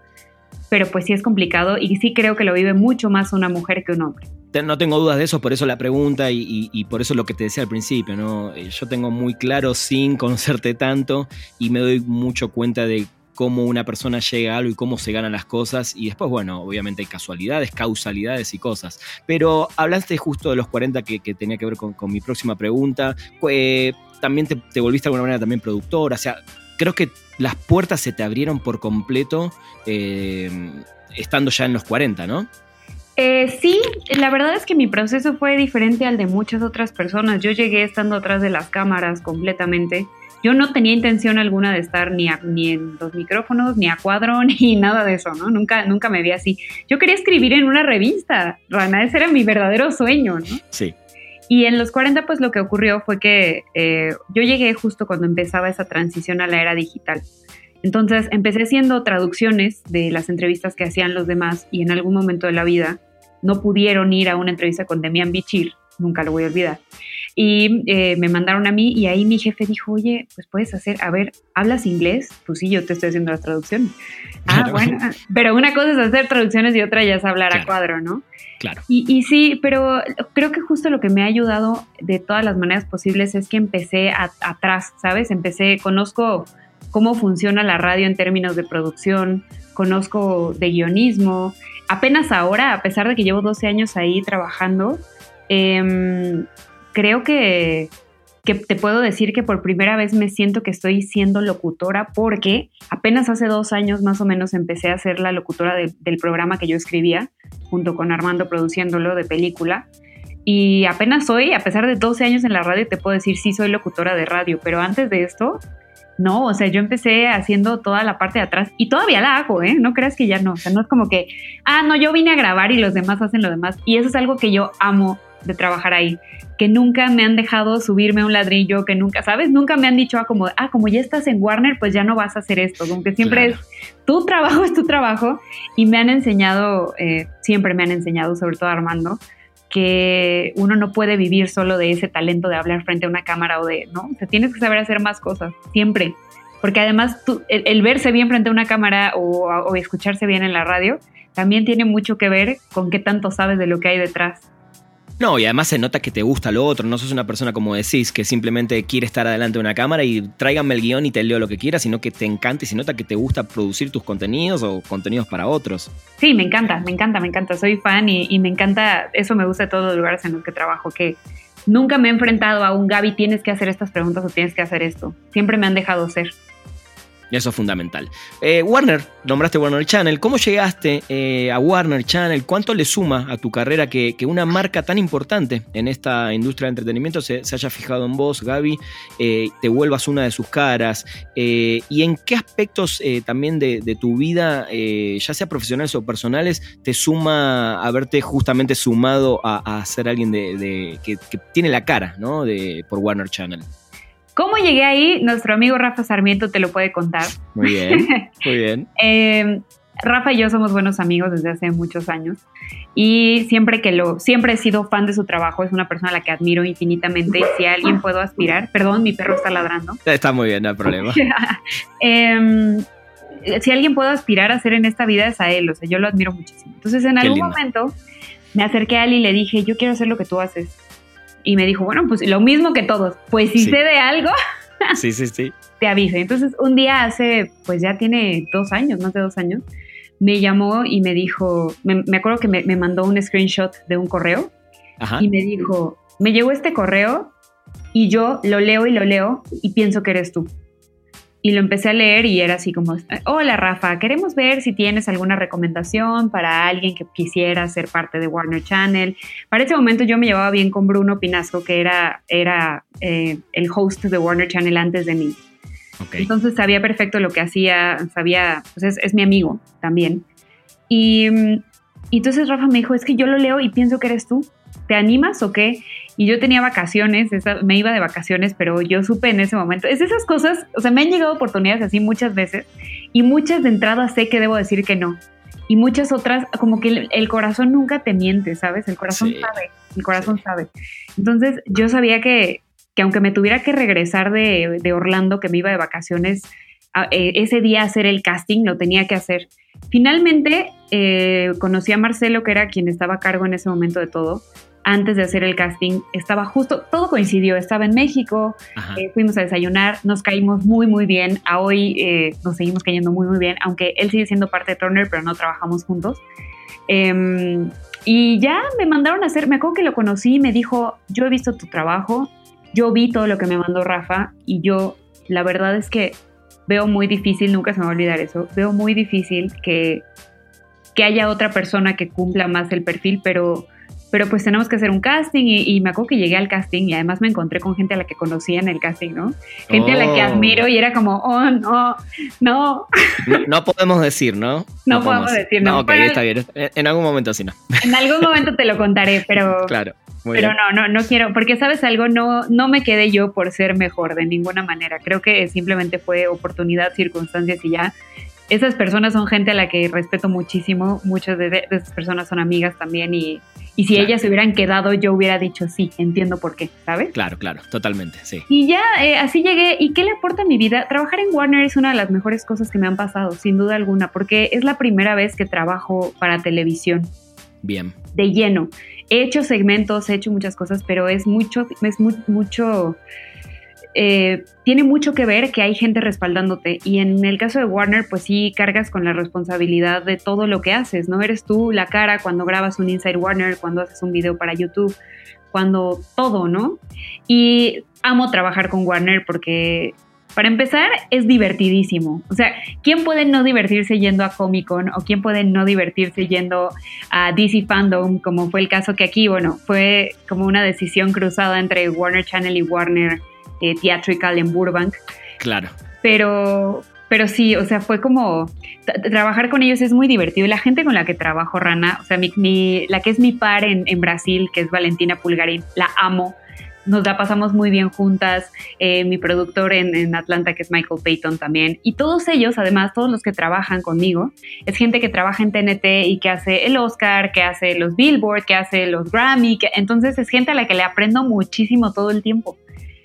S3: Pero pues sí es complicado y sí creo que lo vive mucho más una mujer que un hombre.
S2: No tengo dudas de eso, por eso la pregunta y, por eso lo que te decía al principio, ¿no? Eh, yo tengo muy claro, sin conocerte tanto, y me doy mucho cuenta de cómo una persona llega a algo y cómo se ganan las cosas. Y después, bueno, obviamente hay casualidades, causalidades y cosas. Pero hablaste justo de los 40 que, tenía que ver con, mi próxima pregunta. Eh, también te, te, volviste de alguna manera también productora. O sea, creo que las puertas se te abrieron por completo eh, estando ya en los 40, ¿no?
S3: Eh, sí, la verdad es que mi proceso fue diferente al de muchas otras personas. Yo llegué estando atrás de las cámaras completamente. Yo no tenía intención alguna de estar ni, a, ni en los micrófonos, ni a cuadro, ni nada de eso, ¿no? Nunca, nunca me vi así. Yo quería escribir en una revista, Rana, ese era mi verdadero sueño, ¿no?
S2: Sí.
S3: Y en los 40, pues lo que ocurrió fue que eh, yo llegué justo cuando empezaba esa transición a la era digital. Entonces empecé haciendo traducciones de las entrevistas que hacían los demás y en algún momento de la vida no pudieron ir a una entrevista con Demian Bichir, nunca lo voy a olvidar. Y eh, me mandaron a mí y ahí mi jefe dijo, oye, pues puedes hacer, a ver, ¿hablas inglés? Pues sí, yo te estoy haciendo las traducciones. Ah, claro. Ah, bueno, pero una cosa es hacer traducciones y otra ya es hablar claro. a cuadro, ¿no?
S2: Claro.
S3: Y, y, sí, pero creo que justo lo que me ha ayudado de todas las maneras posibles es que empecé a, atrás, ¿sabes? Empecé, conozco cómo funciona la radio en términos de producción, conozco de guionismo. Apenas ahora, a pesar de que llevo 12 años ahí trabajando, eh, creo que, que, te puedo decir que por primera vez me siento que estoy siendo locutora porque apenas hace dos años más o menos empecé a ser la locutora de, del programa que yo escribía, junto con Armando produciéndolo de película. Y apenas hoy, a pesar de 12 años en la radio, te puedo decir sí soy locutora de radio, pero antes de esto, no, o sea, yo empecé haciendo toda la parte de atrás y todavía la hago, ¿eh? No creas que ya no, o sea, no es como que, ah, no, yo vine a grabar y los demás hacen lo demás. Y eso es algo que yo amo de trabajar ahí, que nunca me han dejado subirme a un ladrillo, que nunca, ¿sabes? Nunca me han dicho, ah, como, ah, como ya estás en Warner, pues ya no vas a hacer esto, como que siempre claro. es, tu trabajo es tu trabajo, y me han enseñado, eh, siempre me han enseñado, sobre todo Armando, que uno no puede vivir solo de ese talento de hablar frente a una cámara o de, ¿no? O sea, tienes que saber hacer más cosas, siempre. Porque además tú, el, el, verse bien frente a una cámara o, o escucharse bien en la radio también tiene mucho que ver con qué tanto sabes de lo que hay detrás.
S2: No, y además se nota que te gusta lo otro, no sos una persona como decís, que simplemente quiere estar adelante de una cámara y tráiganme el guion y te leo lo que quieras, sino que te encanta y se nota que te gusta producir tus contenidos o contenidos para otros.
S3: Sí, me encanta, me encanta, me encanta, soy fan y, me encanta, eso me gusta de todos los lugares en los que trabajo, que nunca me he enfrentado a un Gaby, tienes que hacer estas preguntas o tienes que hacer esto, siempre me han dejado ser.
S2: Eso es fundamental. Eh, Warner, nombraste Warner Channel. ¿Cómo llegaste eh, a Warner Channel? ¿Cuánto le suma a tu carrera que, una marca tan importante en esta industria de entretenimiento se, haya fijado en vos, Gaby, eh, te vuelvas una de sus caras? ¿Y en qué aspectos también de, tu vida, ya sea profesionales o personales, te suma haberte justamente sumado a, ser alguien de, que, tiene la cara ¿no? de, por Warner Channel?
S3: ¿Cómo llegué ahí? Nuestro amigo Rafa Sarmiento te lo puede contar.
S2: Muy bien, muy bien.
S3: Em, Rafa y yo somos buenos amigos desde hace muchos años y siempre que lo, siempre he sido fan de su trabajo, es una persona a la que admiro infinitamente y si a alguien puedo aspirar, perdón, mi perro está ladrando.
S2: Está muy bien, no hay problema.
S3: Em, si alguien puedo aspirar a ser en esta vida es a él, o sea, yo lo admiro muchísimo. Entonces en algún momento me acerqué a él y le dije, yo quiero hacer lo que tú haces y me dijo, bueno, pues lo mismo que todos, pues si sé de algo,
S2: sí, sí, sí.
S3: te aviso. Entonces un día hace, pues ya tiene dos años, más de dos años, me llamó y me dijo, me, acuerdo que me, me, mandó un screenshot de un correo y me dijo, me llegó este correo y yo lo leo y lo leo y pienso que eres tú y lo empecé a leer y era así como, hola Rafa, queremos ver si tienes alguna recomendación para alguien que quisiera ser parte de Warner Channel. Para ese momento yo me llevaba bien con Bruno Pinasco, que era, era eh, el host de Warner Channel antes de mí. Entonces sabía perfecto lo que hacía, sabía, pues es, mi amigo también. Y, y entonces Rafa me dijo, es que yo lo leo y pienso que eres tú. ¿Te animas o qué? Y yo tenía vacaciones, me iba de vacaciones, pero yo supe en ese momento. Es esas cosas, o sea, me han llegado oportunidades así muchas veces y muchas de entrada sé que debo decir que no. Y muchas otras, como que el, corazón nunca te miente, ¿sabes? El corazón sabe, el corazón sabe. Entonces yo sabía que, que aunque me tuviera que regresar de, de Orlando, que me iba de vacaciones, e, ese día hacer el casting, lo tenía que hacer. Finalmente eh, conocí a Marcelo, que era quien estaba a cargo en ese momento de todo, antes de hacer el casting, estaba justo, todo coincidió, estaba en México, eh, fuimos a desayunar, nos caímos muy, muy bien, a hoy eh, nos seguimos cayendo muy, muy bien, aunque él sigue siendo parte de Turner, pero no trabajamos juntos. Em, y ya me mandaron a hacer, me acuerdo que lo conocí y me dijo, yo he visto tu trabajo, yo vi todo lo que me mandó Rafa y yo, la verdad es que veo muy difícil, nunca se me va a olvidar eso, veo muy difícil que, que haya otra persona que cumpla más el perfil, pero pero pues tenemos que hacer un casting y, me acuerdo que llegué al casting y además me encontré con gente a la que conocía en el casting, ¿no? Gente a la que oh. admiro y era como, oh, no, no.
S2: No, podemos decir, ¿no?
S3: No, podemos decir, no.
S2: no ok, está bien. En algún momento sí, no.
S3: En algún momento te lo contaré, pero... Claro. pero no, no, no quiero, porque sabes algo, no, no me quedé yo por ser mejor de ninguna manera. Creo que simplemente fue oportunidad, circunstancias y ya esas personas son gente a la que respeto muchísimo, muchas de, esas personas son amigas también y, si ellas se hubieran quedado yo hubiera dicho sí, entiendo por qué, ¿sabes?
S2: Claro, claro, totalmente, sí.
S3: Y ya eh, así llegué, ¿y qué le aporta a mi vida? Trabajar en Warner es una de las mejores cosas que me han pasado, sin duda alguna, porque es la primera vez que trabajo para televisión.
S2: Bien.
S3: De lleno. He hecho segmentos, he hecho muchas cosas, pero es mucho, es mucho eh, tiene mucho que ver que hay gente respaldándote y en el caso de Warner pues sí cargas con la responsabilidad de todo lo que haces, ¿no? Eres tú la cara cuando grabas un Inside Warner, cuando haces un video para YouTube, cuando todo, ¿no? Y amo trabajar con Warner porque para empezar, es divertidísimo. O sea, ¿quién puede no divertirse yendo a Comic Con o quién puede no divertirse yendo a DC Fandom, como fue el caso que aquí, bueno, fue como una decisión cruzada entre Warner Channel y Warner eh, theatrical en Burbank.
S2: Claro.
S3: Pero, pero sí, o sea, fue como trabajar con ellos es muy divertido. Y la gente con la que trabajo, Rana, o sea, mi, la que es mi par en, en, Brasil, que es Valentina Pulgarín, la amo. Nos la pasamos muy bien juntas. Eh, mi productor en, en, Atlanta, que es Michael Payton también. Y todos ellos, además, todos los que trabajan conmigo, es gente que trabaja en TNT y que hace el Oscar, que hace los Billboard, que hace los Grammy. Que, entonces es gente a la que le aprendo muchísimo todo el tiempo.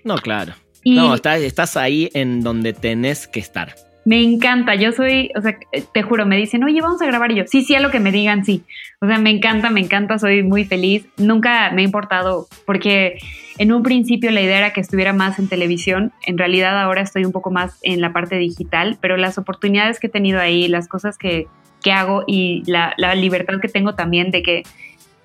S2: No, claro. no, estás, estás ahí en donde tenés que estar.
S3: Me encanta, yo soy, o sea, te juro, me dicen, oye, vamos a grabar y yo, sí, sí, a lo que me digan, sí. O sea, me encanta, me encanta, soy muy feliz. Nunca me ha importado, porque en un principio la idea era que estuviera más en televisión. En realidad ahora estoy un poco más en la parte digital, pero las oportunidades que he tenido ahí, las cosas que, que hago y la, la libertad que tengo también de que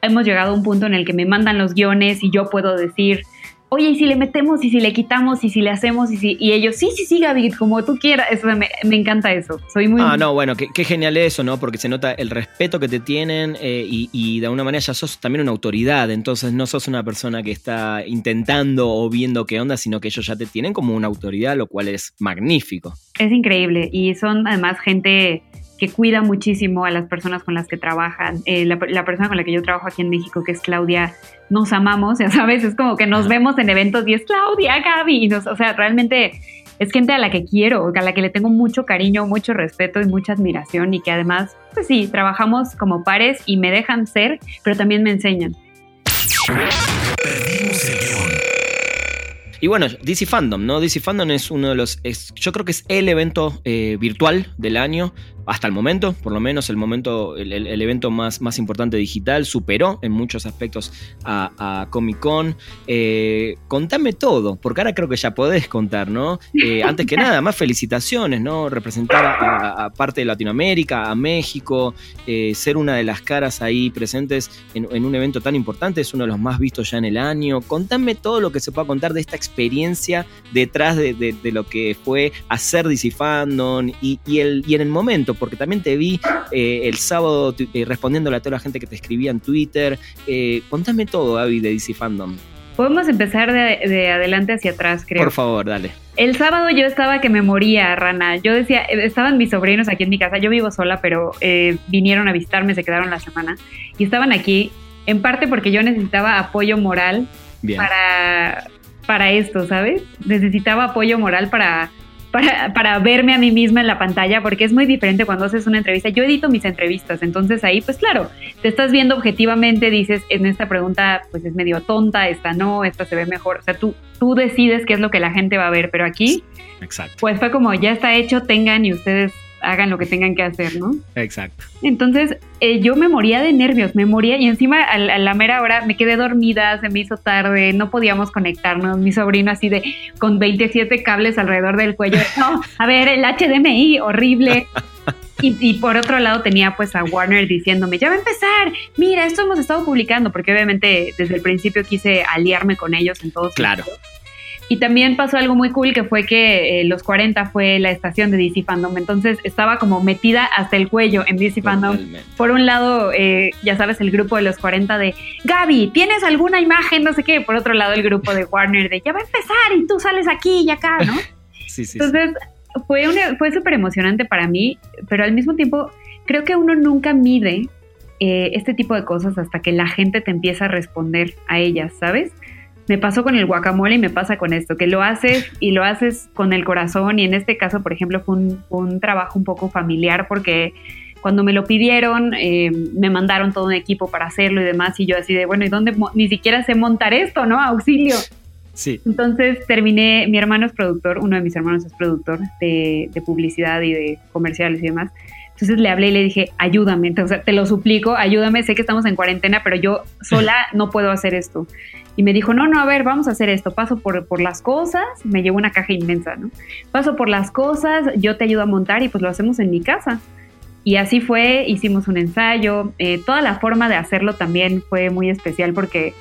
S3: hemos llegado a un punto en el que me mandan los guiones y yo puedo decir, oye, y si le metemos, y si le quitamos, y si le hacemos, y si, y ellos, sí, sí, sí, Gaby, como tú quieras, eso me, encanta eso, soy muy...
S2: Ah, no, bueno, qué, genial eso, ¿no? Porque se nota el respeto que te tienen eh, y, de alguna manera ya sos también una autoridad, entonces no sos una persona que está intentando o viendo qué onda, sino que ellos ya te tienen como una autoridad, lo cual es magnífico.
S3: Es increíble y son además gente que cuida muchísimo a las personas con las que trabajan. Eh, la, persona con la que yo trabajo aquí en México, que es Claudia, nos amamos, ya sabes, es como que nos vemos en eventos y es Claudia, Gaby, o sea, realmente es gente a la que quiero, a la que le tengo mucho cariño, mucho respeto y mucha admiración y que además, pues sí, trabajamos como pares y me dejan ser, pero también me enseñan.
S2: Y bueno, DC Fandom, ¿no? DC Fandom es uno de los. yo creo que es el evento eh, virtual del año hasta el momento, por lo menos el momento, el, evento más, más importante digital, superó en muchos aspectos a, Comic Con. Eh, contame todo, porque ahora creo que ya podés contar, ¿no? Eh, antes que nada, más felicitaciones, ¿no? Representar a, parte de Latinoamérica, a México, eh, ser una de las caras ahí presentes en, un evento tan importante, es uno de los más vistos ya en el año. Contame todo lo que se pueda contar de esta experiencia detrás de, lo que fue hacer DC Fandom y, el, y en el momento porque también te vi eh, el sábado eh, respondiéndole a toda la gente que te escribía en Twitter. Eh, contame todo, Gaby, de DC Fandom.
S3: Podemos empezar de, adelante hacia atrás, creo.
S2: Por favor, dale.
S3: El sábado yo estaba que me moría, Rana. Yo decía, estaban mis sobrinos aquí en mi casa. Yo vivo sola, pero vinieron a visitarme, se quedaron la semana. Y estaban aquí, en parte porque yo necesitaba apoyo moral para para esto, ¿sabes? Necesitaba apoyo moral para para, verme a mí misma en la pantalla, porque es muy diferente cuando haces una entrevista. Yo edito mis entrevistas, entonces ahí, pues claro, te estás viendo objetivamente, dices, en esta pregunta, pues es medio tonta, esta no, esta se ve mejor. O sea, tú, tú decides qué es lo que la gente va a ver, pero aquí, Exacto. pues fue como, ya está hecho, tengan y ustedes hagan lo que tengan que hacer, ¿no?
S2: Exacto.
S3: Entonces, eh, yo me moría de nervios, me moría y encima a la, mera hora me quedé dormida, se me hizo tarde, no podíamos conectarnos, mi sobrino así de con 27 cables alrededor del cuello, no, a ver, el HDMI, horrible. Y, por otro lado tenía pues a Warner diciéndome, ya va a empezar, mira, esto hemos estado publicando, porque obviamente desde el principio quise aliarme con ellos en todos.
S2: Claro.
S3: Y también pasó algo muy cool que fue que eh, los 40 fue la estación de DC Fandom, entonces estaba como metida hasta el cuello en DC Fandom. Por un lado, eh, ya sabes, el grupo de los 40 de Gaby, ¿tienes alguna imagen? No sé qué. Por otro lado, el grupo de Warner de ya va a empezar y tú sales aquí y acá, ¿no?
S2: sí, sí.
S3: Entonces fue, fue súper emocionante para mí, pero al mismo tiempo creo que uno nunca mide eh, este tipo de cosas hasta que la gente te empieza a responder a ellas, ¿sabes? Me pasó con el guacamole y me pasa con esto, que lo haces y lo haces con el corazón y en este caso, por ejemplo, fue un, trabajo un poco familiar porque cuando me lo pidieron, eh, me mandaron todo un equipo para hacerlo y demás y yo así de, bueno, ¿y dónde? Ni siquiera sé montar esto, ¿no? Auxilio.
S2: Sí.
S3: Entonces terminé, mi hermano es productor, uno de mis hermanos es productor de, de publicidad y de comerciales y demás. Entonces le hablé y le dije, ayúdame, entonces te lo suplico, ayúdame, sé que estamos en cuarentena, pero yo sola no puedo hacer esto. Y me dijo, no, no, a ver, vamos a hacer esto, paso por, por las cosas, me llevo una caja inmensa, ¿no? Paso por las cosas, yo te ayudo a montar y pues lo hacemos en mi casa. Y así fue, hicimos un ensayo, eh, toda la forma de hacerlo también fue muy especial porque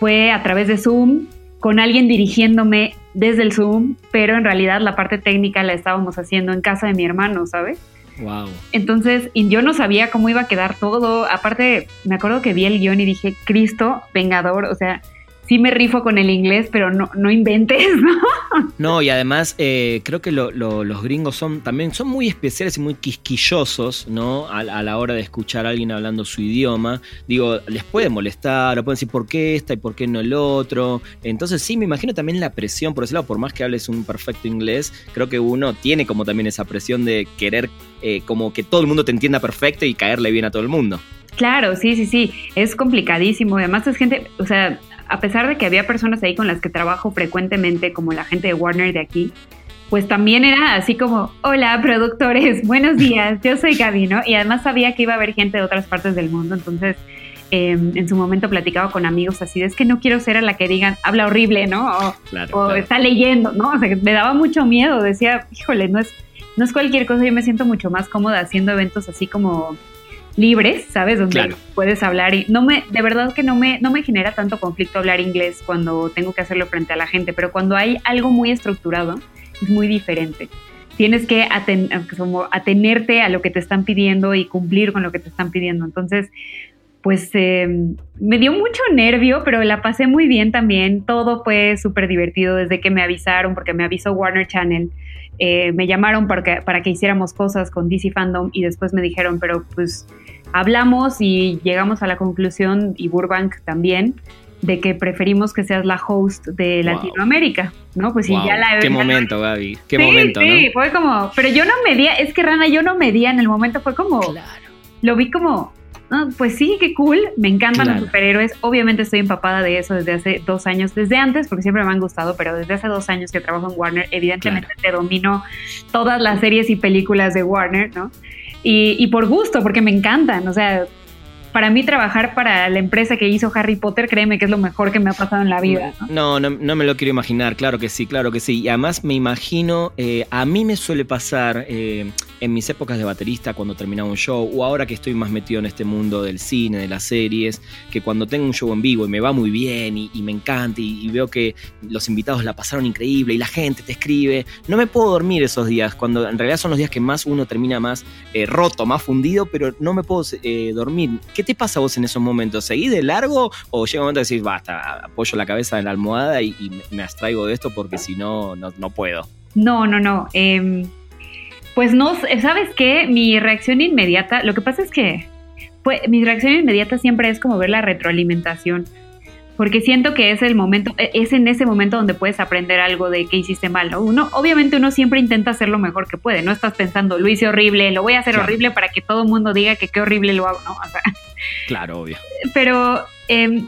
S3: fue a través de Zoom, con alguien dirigiéndome desde el Zoom, pero en realidad la parte técnica la estábamos haciendo en casa de mi hermano, ¿sabes?
S2: Wow.
S3: Entonces, yo no sabía cómo iba a quedar todo. Aparte, me acuerdo que vi el guion y dije, Cristo, vengador, o sea, sí me rifo con el inglés, pero no, no inventes, ¿no?
S2: No, y además eh, creo que los gringos son también son muy especiales y muy quisquillosos, ¿no? A, la hora de escuchar a alguien hablando su idioma. Digo, les puede molestar, o pueden decir por qué esta y por qué no el otro. Entonces sí, me imagino también la presión, por ese lado, por más que hables un perfecto inglés, creo que uno tiene como también esa presión de querer eh, como que todo el mundo te entienda perfecto y caerle bien a todo el mundo.
S3: Claro, sí, sí, sí, es complicadísimo. Además es gente, o sea, a pesar de que había personas ahí con las que trabajo frecuentemente, como la gente de Warner de aquí, pues también era así como, hola productores, buenos días, yo soy Gaby, ¿no? Y además sabía que iba a haber gente de otras partes del mundo, entonces em, en su momento platicaba con amigos así, es que no quiero ser a la que digan, habla horrible, ¿no? O, está leyendo, ¿no? O sea, me daba mucho miedo, decía, híjole, no es, no es cualquier cosa, yo me siento mucho más cómoda haciendo eventos así como libres, ¿sabes? Donde puedes hablar y no me, de verdad que no me, no me genera tanto conflicto hablar inglés cuando tengo que hacerlo frente a la gente, pero cuando hay algo muy estructurado es muy diferente. Tienes que como atenerte a lo que te están pidiendo y cumplir con lo que te están pidiendo. Entonces, pues eh, me dio mucho nervio, pero la pasé muy bien también. Todo fue súper divertido desde que me avisaron, porque me avisó Warner Channel. Eh, me llamaron para que, para que hiciéramos cosas con DC Fandom y después me dijeron, pero pues hablamos y llegamos a la conclusión, y Burbank también, de que preferimos que seas la host de Latinoamérica, ¿no?
S2: Pues sí, ya la Qué momento, Gaby, qué momento,
S3: ¿no? Sí, fue como, pero yo no medía, es que Rana, yo no medía en el momento, fue como, claro. lo vi como, Ah, pues sí, qué cool, me encantan los superhéroes. Obviamente estoy empapada de eso desde hace dos años, desde antes, porque siempre me han gustado, pero desde hace dos años que trabajo en Warner, evidentemente te domino todas las series y películas de Warner, ¿no? Y, y por gusto, porque me encantan, o sea, para mí trabajar para la empresa que hizo Harry Potter, créeme que es lo mejor que me ha pasado en la vida.
S2: No, no, no, me lo quiero imaginar, claro que sí, claro que sí. Y además me imagino, eh, a mí me suele pasar eh, en mis épocas de baterista cuando terminaba un show, o ahora que estoy más metido en este mundo del cine, de las series, que cuando tengo un show en vivo y me va muy bien y, me encanta y, veo que los invitados la pasaron increíble y la gente te escribe, no me puedo dormir esos días, cuando en realidad son los días que más uno termina más eh, roto, más fundido, pero no me puedo dormir. ¿Qué ¿Qué te pasa vos en esos momentos? ¿Seguís de largo o llega un momento que decís, basta, apoyo la cabeza en la almohada y, me abstraigo de esto porque si no, no, puedo?
S3: No, no, no. Em, pues no, ¿sabes qué? Mi reacción inmediata, lo que pasa es que pues, mi reacción inmediata siempre es como ver la retroalimentación porque siento que es el momento, e, es en ese momento donde puedes aprender algo de qué hiciste mal, ¿no? Uno, obviamente uno siempre intenta hacer lo mejor que puede, no estás pensando, lo hice horrible, lo voy a hacer horrible para que todo el mundo diga que qué horrible lo hago, ¿no?
S2: claro, obvio.
S3: Pero em,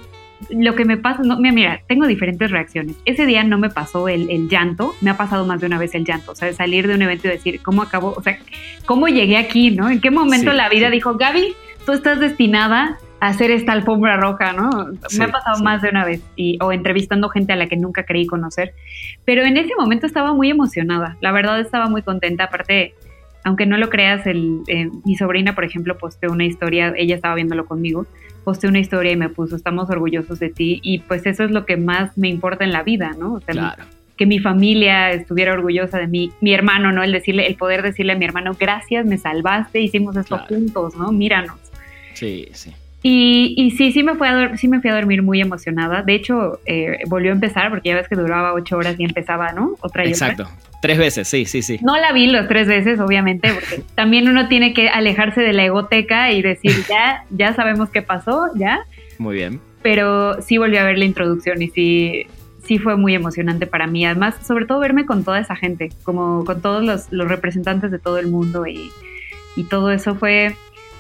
S3: lo que me pasa, no, mira, mira, tengo diferentes reacciones. Ese día no me pasó el, llanto, me ha pasado más de una vez el llanto, o sea, salir de un evento y decir, ¿cómo acabó? O sea, ¿cómo llegué aquí, no? ¿En qué momento la vida dijo, Gaby, tú estás destinada hacer esta alfombra roja, ¿no? Me ha pasado más de una vez, y, o entrevistando gente a la que nunca creí conocer, pero en ese momento estaba muy emocionada, la verdad estaba muy contenta, aparte, aunque no lo creas, el, eh, mi sobrina, por ejemplo, posteó una historia, ella estaba viéndolo conmigo, posteó una historia y me puso, estamos orgullosos de ti, y pues eso es lo que más me importa en la vida, ¿no? O sea, claro. que mi familia estuviera orgullosa de mí, mi hermano, ¿no? El decirle, el poder decirle a mi hermano, gracias, me salvaste, hicimos esto juntos, ¿no? Míranos.
S2: Sí, sí.
S3: Y, sí, sí me, fui a sí me fui a dormir muy emocionada. De hecho, eh, volvió a empezar porque ya ves que duraba ocho horas y empezaba, ¿no?
S2: Otra y Exacto. Tres veces, sí, sí, sí.
S3: No la vi los tres veces, obviamente, porque también uno tiene que alejarse de la egoteca y decir, ya, ya sabemos qué pasó, ya.
S2: Muy bien.
S3: Pero sí volví a ver la introducción y sí, sí fue muy emocionante para mí. Además, sobre todo verme con toda esa gente, como con todos los, los representantes de todo el mundo y, y todo eso fue,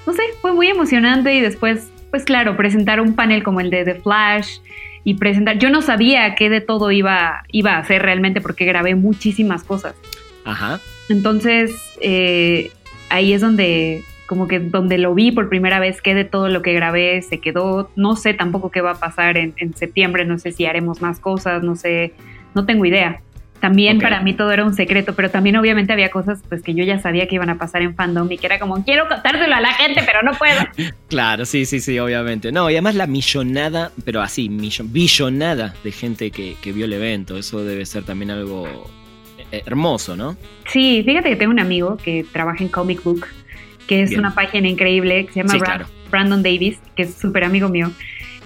S3: no sé, fue muy emocionante y después pues claro, presentar un panel como el de The Flash y presentar, yo no sabía qué de todo iba, iba a hacer realmente porque grabé muchísimas cosas.
S2: Ajá.
S3: Entonces, eh, ahí es donde, como que donde lo vi por primera vez, qué de todo lo que grabé se quedó. No sé tampoco qué va a pasar en, en septiembre, no sé si haremos más cosas, no sé, no tengo idea. También para mí todo era un secreto, pero también obviamente había cosas pues que yo ya sabía que iban a pasar en fandom y que era como, quiero contárselo a la gente, pero no puedo.
S2: claro, sí, sí, sí, obviamente. No, y además la millonada, pero así, millon, billonada de gente que, vio el evento, eso debe ser también algo eh, hermoso, ¿no?
S3: Sí, fíjate que tengo un amigo que trabaja en Comic Book, que es una página increíble, que se llama Brandon Davis, que es súper amigo mío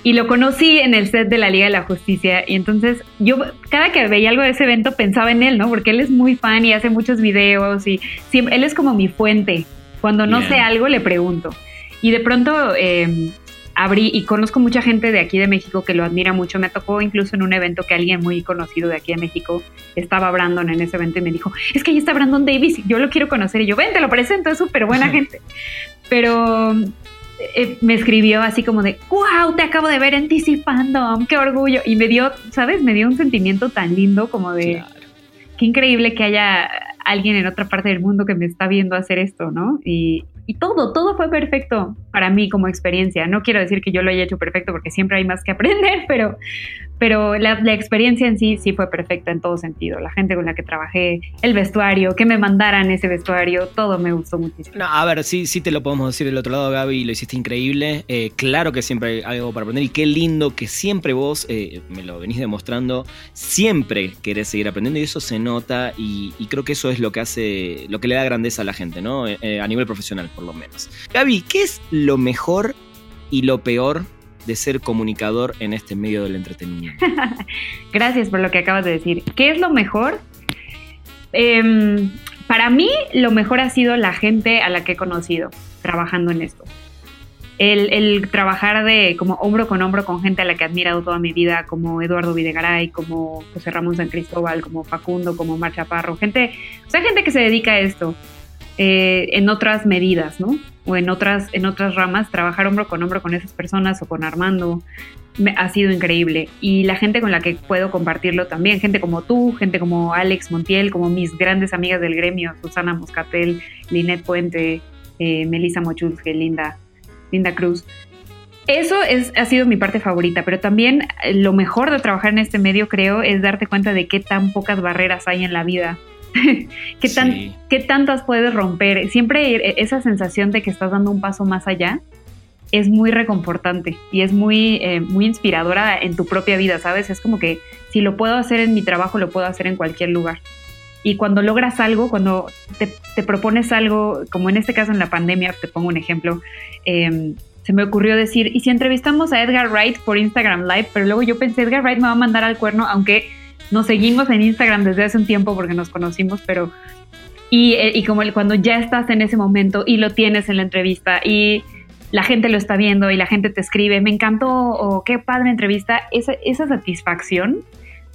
S3: y lo conocí en el set de la Liga de la Justicia y entonces yo cada que veía algo de ese evento pensaba en él, ¿no? Porque él es muy fan y hace muchos videos y siempre, él es como mi fuente. Cuando no sé algo le pregunto. Y de pronto em, abrí y conozco mucha gente de aquí de México que lo admira mucho. Me tocó incluso en un evento que alguien muy conocido de aquí de México estaba Brandon en ese evento y me dijo, es que ahí está Brandon Davis, yo lo quiero conocer. Y yo, ven, te lo presento, es súper buena gente. Pero eh, me escribió así como de, wow, te acabo de ver Fandom, qué orgullo. Y me dio, ¿sabes? Me dio un sentimiento tan lindo como de, qué increíble que haya alguien en otra parte del mundo que me está viendo hacer esto, ¿no? Y, y todo, todo fue perfecto para mí como experiencia. No quiero decir que yo lo haya hecho perfecto porque siempre hay más que aprender, pero, pero la, experiencia en sí sí fue perfecta en todo sentido. La gente con la que trabajé, el vestuario, que me mandaran ese vestuario, todo me gustó muchísimo.
S2: No, a ver, sí, sí te lo podemos decir del otro lado, Gaby, lo hiciste increíble. Eh, claro que siempre hay algo para aprender y qué lindo que siempre vos, eh, me lo venís demostrando, siempre querés seguir aprendiendo y eso se nota y, creo que eso es lo que hace, lo que le da grandeza a la gente, ¿no? Eh, a nivel profesional, por lo menos. Gaby, ¿qué es lo mejor y lo peor de ser comunicador en este medio del entretenimiento.
S3: Gracias por lo que acabas de decir. ¿Qué es lo mejor? Em, para mí, lo mejor ha sido la gente a la que he conocido trabajando en esto. El, trabajar de como hombro con hombro con gente a la que he admirado toda mi vida, como Eduardo Videgaray, como José Ramón San Cristóbal, como Facundo, como Mar Chaparro, gente, o sea, gente que se dedica a esto eh, en otras medidas, ¿no? o en otras, en otras ramas, trabajar hombro con hombro con esas personas o con Armando me, ha sido increíble. Y la gente con la que puedo compartirlo también, gente como tú, gente como Alex Montiel, como mis grandes amigas del gremio, Susana Moscatel, Linet Puente, eh, Melissa Mochulske, Linda, Linda Cruz. Eso es, ha sido mi parte favorita, pero también eh, lo mejor de trabajar en este medio, creo, es darte cuenta de qué tan pocas barreras hay en la vida ¿Qué, tan, ¿Qué tantas puedes romper? Siempre esa sensación de que estás dando un paso más allá es muy reconfortante y es muy, eh, muy inspiradora en tu propia vida, ¿sabes? Es como que si lo puedo hacer en mi trabajo, lo puedo hacer en cualquier lugar. Y cuando logras algo, cuando te, propones algo, como en este caso en la pandemia, te pongo un ejemplo, em, se me ocurrió decir, ¿y si entrevistamos a Edgar Wright por Instagram Live? Pero luego yo pensé, Edgar Wright me va a mandar al cuerno, aunque nos seguimos en Instagram desde hace un tiempo porque nos conocimos, pero... Y, eh, y como cuando ya estás en ese momento y lo tienes en la entrevista y la gente lo está viendo y la gente te escribe, me encantó o qué padre entrevista, esa, esa satisfacción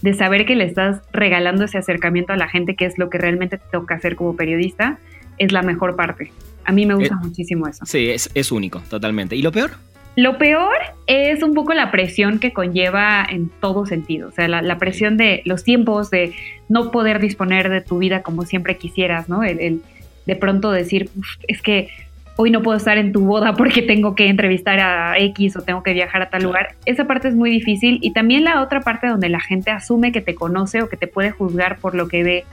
S3: de saber que le estás regalando ese acercamiento a la gente, que es lo que realmente te toca hacer como periodista, es la mejor parte. A mí me gusta eh, muchísimo eso.
S2: Sí, es, es único, totalmente. ¿Y lo peor?
S3: Lo peor es un poco la presión que conlleva en todo sentido, o sea, la, presión de los tiempos, de no poder disponer de tu vida como siempre quisieras, ¿no? El, de pronto decir, es que hoy no puedo estar en tu boda porque tengo que entrevistar a X o tengo que viajar a tal lugar. Esa parte es muy difícil y también la otra parte donde la gente asume que te conoce o que te puede juzgar por lo que ve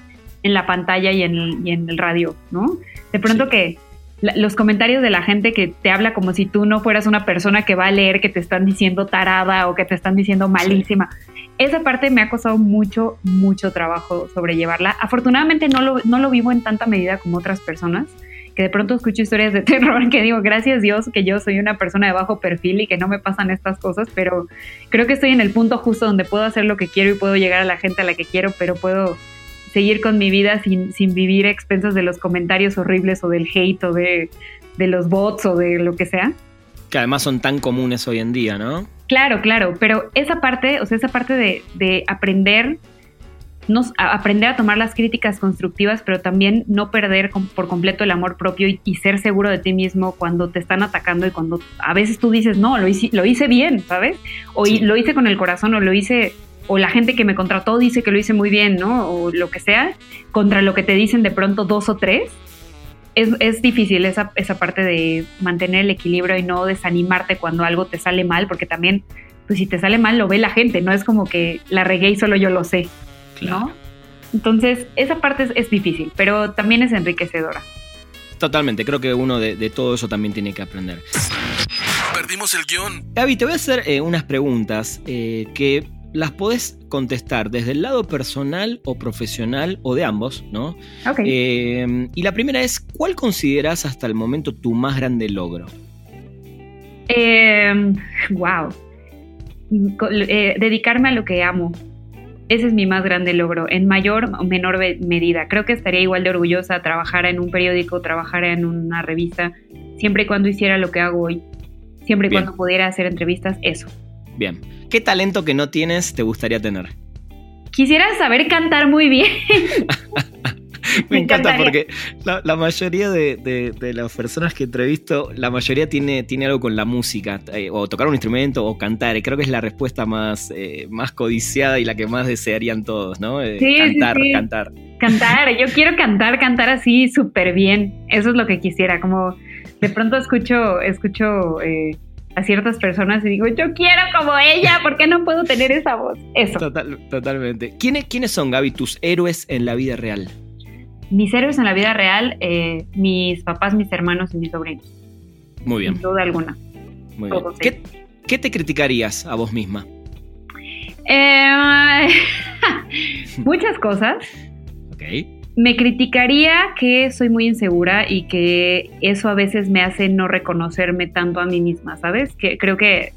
S3: en la pantalla y en el, y en el radio, ¿no? De pronto que los comentarios de la gente que te habla como si tú no fueras una persona que va a leer que te están diciendo tarada o que te están diciendo malísima. Esa parte me ha costado mucho, mucho trabajo sobrellevarla. Afortunadamente no lo, no lo vivo en tanta medida como otras personas, que de pronto escucho historias de terror que digo, gracias Dios que yo soy una persona de bajo perfil y que no me pasan estas cosas, pero creo que estoy en el punto justo donde puedo hacer lo que quiero y puedo llegar a la gente a la que quiero, pero puedo seguir con mi vida sin, sin vivir a expensas de los comentarios horribles o del hate o de, los bots o de lo que sea.
S2: Que además son tan comunes hoy en día, ¿no?
S3: Claro, claro, pero esa parte, o sea, esa parte de, aprender, no, aprender a tomar las críticas constructivas, pero también no perder por completo el amor propio y, ser seguro de ti mismo cuando te están atacando y cuando a veces tú dices, no, lo hice, lo hice bien, ¿sabes? O lo hice con el corazón o lo hice o la gente que me contrató dice que lo hice muy bien, ¿no? O lo que sea, contra lo que te dicen de pronto dos o tres, es, difícil esa, esa parte de mantener el equilibrio y no desanimarte cuando algo te sale mal, porque también, pues si te sale mal lo ve la gente, no es como que la regué y solo yo lo sé, ¿no? Entonces, esa parte es, difícil, pero también es enriquecedora.
S2: Totalmente, creo que uno de, todo eso también tiene que aprender.
S1: Perdimos el guion.
S2: Gaby, te voy a hacer eh, unas preguntas eh, que las podés contestar desde el lado personal o profesional o de ambos, ¿no?
S3: Ok.
S2: Eh, y la primera es, ¿cuál consideras hasta el momento tu más grande logro?
S3: wow. Em, eh, dedicarme a lo que amo. Ese es mi más grande logro, en mayor o menor medida. Creo que estaría igual de orgullosa trabajar en un periódico, trabajar en una revista, siempre y cuando hiciera lo que hago hoy, siempre y cuando pudiera hacer entrevistas, eso.
S2: Bien. ¿Qué talento que no tienes te gustaría tener?
S3: Quisiera saber cantar muy bien.
S2: Me, encanta porque la, mayoría de, las personas que entrevisto, la mayoría tiene, tiene algo con la música, eh, o tocar un instrumento o cantar. Y creo que es la respuesta más, eh, más codiciada y la que más desearían todos, ¿no?
S3: Eh, cantar, cantar. Cantar, yo quiero cantar, cantar así súper bien. Eso es lo que quisiera. Como de pronto escucho, escucho a ciertas personas y digo, yo quiero como ella, ¿por qué no puedo tener esa voz? Eso.
S2: totalmente. ¿Quiénes, ¿Quiénes son, Gaby, tus héroes en la vida real?
S3: Mis héroes en la vida real, eh, mis papás, mis hermanos y mis sobrinos.
S2: Muy bien.
S3: Sin duda alguna.
S2: Muy bien. ¿Qué, ¿Qué, te criticarías a vos misma?
S3: Eh, muchas cosas.
S2: Ok.
S3: Me criticaría que soy muy insegura y que eso a veces me hace no reconocerme tanto a mí misma, ¿sabes? Que creo que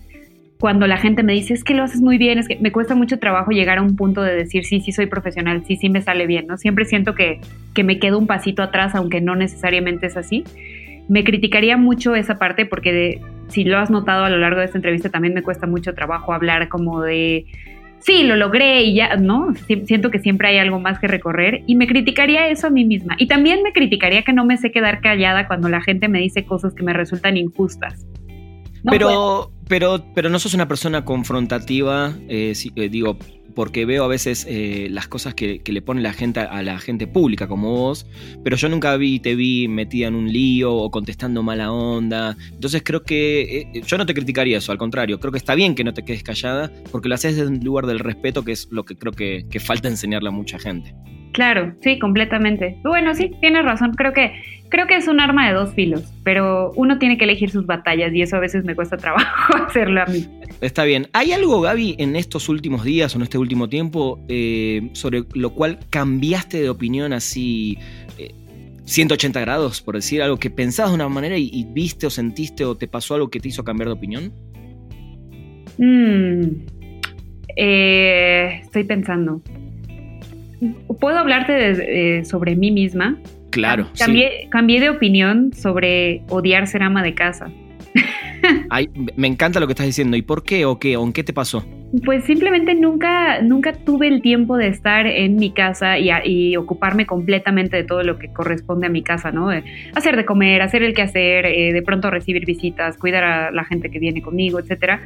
S3: cuando la gente me dice es que lo haces muy bien, es que me cuesta mucho trabajo llegar a un punto de decir sí, sí soy profesional, sí, sí me sale bien, ¿no? Siempre siento que, que me quedo un pasito atrás, aunque no necesariamente es así. Me criticaría mucho esa parte porque si lo has notado a lo largo de esta entrevista también me cuesta mucho trabajo hablar como de sí, lo logré y ya, ¿no? Siento que siempre hay algo más que recorrer y me criticaría eso a mí misma. Y también me criticaría que no me sé quedar callada cuando la gente me dice cosas que me resultan injustas.
S2: pero, pero, pero no sos una persona confrontativa, eh, eh, digo, porque veo a veces eh, las cosas que, le pone la gente a la gente pública como vos, pero yo nunca vi, te vi metida en un lío o contestando mala onda. Entonces creo que eh, yo no te criticaría eso, al contrario, creo que está bien que no te quedes callada, porque lo haces desde un lugar del respeto, que es lo que creo que, que falta enseñarle a mucha gente.
S3: Claro, sí, completamente. Bueno, sí, tienes razón. Creo que creo que es un arma de dos filos, pero uno tiene que elegir sus batallas y eso a veces me cuesta trabajo hacerlo a mí.
S2: Está bien. ¿Hay algo, Gaby, en estos últimos días o en este último tiempo eh, sobre lo cual cambiaste de opinión así 180 eh, grados, por decir algo, que pensabas de una manera y, viste o sentiste o te pasó algo que te hizo cambiar de opinión?
S3: Mm, eh, estoy pensando. ¿Puedo hablarte sobre mí misma?
S2: Claro.
S3: Cambié, cambié de opinión sobre odiar ser ama de casa.
S2: Ay, me encanta lo que estás diciendo. ¿Y por qué o qué? ¿O en qué te pasó?
S3: Pues simplemente nunca, nunca tuve el tiempo de estar en mi casa y, ocuparme completamente de todo lo que corresponde a mi casa, ¿no? hacer de comer, hacer el quehacer, eh, de pronto recibir visitas, cuidar a la gente que viene conmigo, etcétera.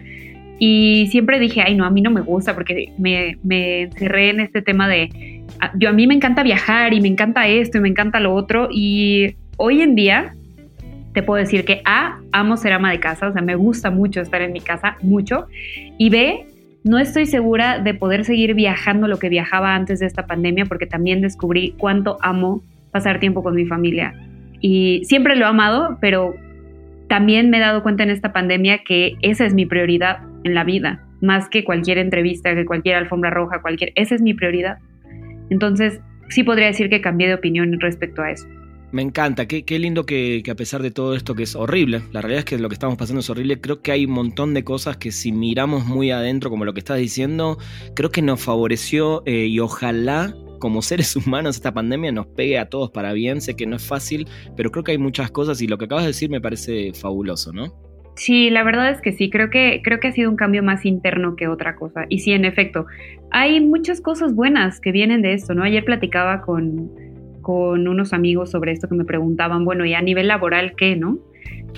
S3: Y siempre dije, ay, no, a mí no me gusta porque me, me encerré en este tema de, yo a mí me encanta viajar y me encanta esto y me encanta lo otro. Y hoy en día te puedo decir que A, amo ser ama de casa, o sea, me gusta mucho estar en mi casa, mucho. Y B, no estoy segura de poder seguir viajando lo que viajaba antes de esta pandemia porque también descubrí cuánto amo pasar tiempo con mi familia. Y siempre lo he amado, pero también me he dado cuenta en esta pandemia que esa es mi prioridad en la vida, más que cualquier entrevista, que cualquier alfombra roja, cualquier, esa es mi prioridad. Entonces, sí podría decir que cambié de opinión respecto a eso.
S2: Me encanta, qué, lindo que, que, a pesar de todo esto que es horrible, la realidad es que lo que estamos pasando es horrible, creo que hay un montón de cosas que si miramos muy adentro, como lo que estás diciendo, creo que nos favoreció eh, y ojalá como seres humanos esta pandemia nos pegue a todos para bien, sé que no es fácil, pero creo que hay muchas cosas y lo que acabas de decir me parece fabuloso, ¿no?
S3: Sí, la verdad es que sí, creo que, creo que ha sido un cambio más interno que otra cosa. Y sí, en efecto, hay muchas cosas buenas que vienen de esto, ¿no? Ayer platicaba con, con unos amigos sobre esto que me preguntaban, bueno, y a nivel laboral, ¿qué, no?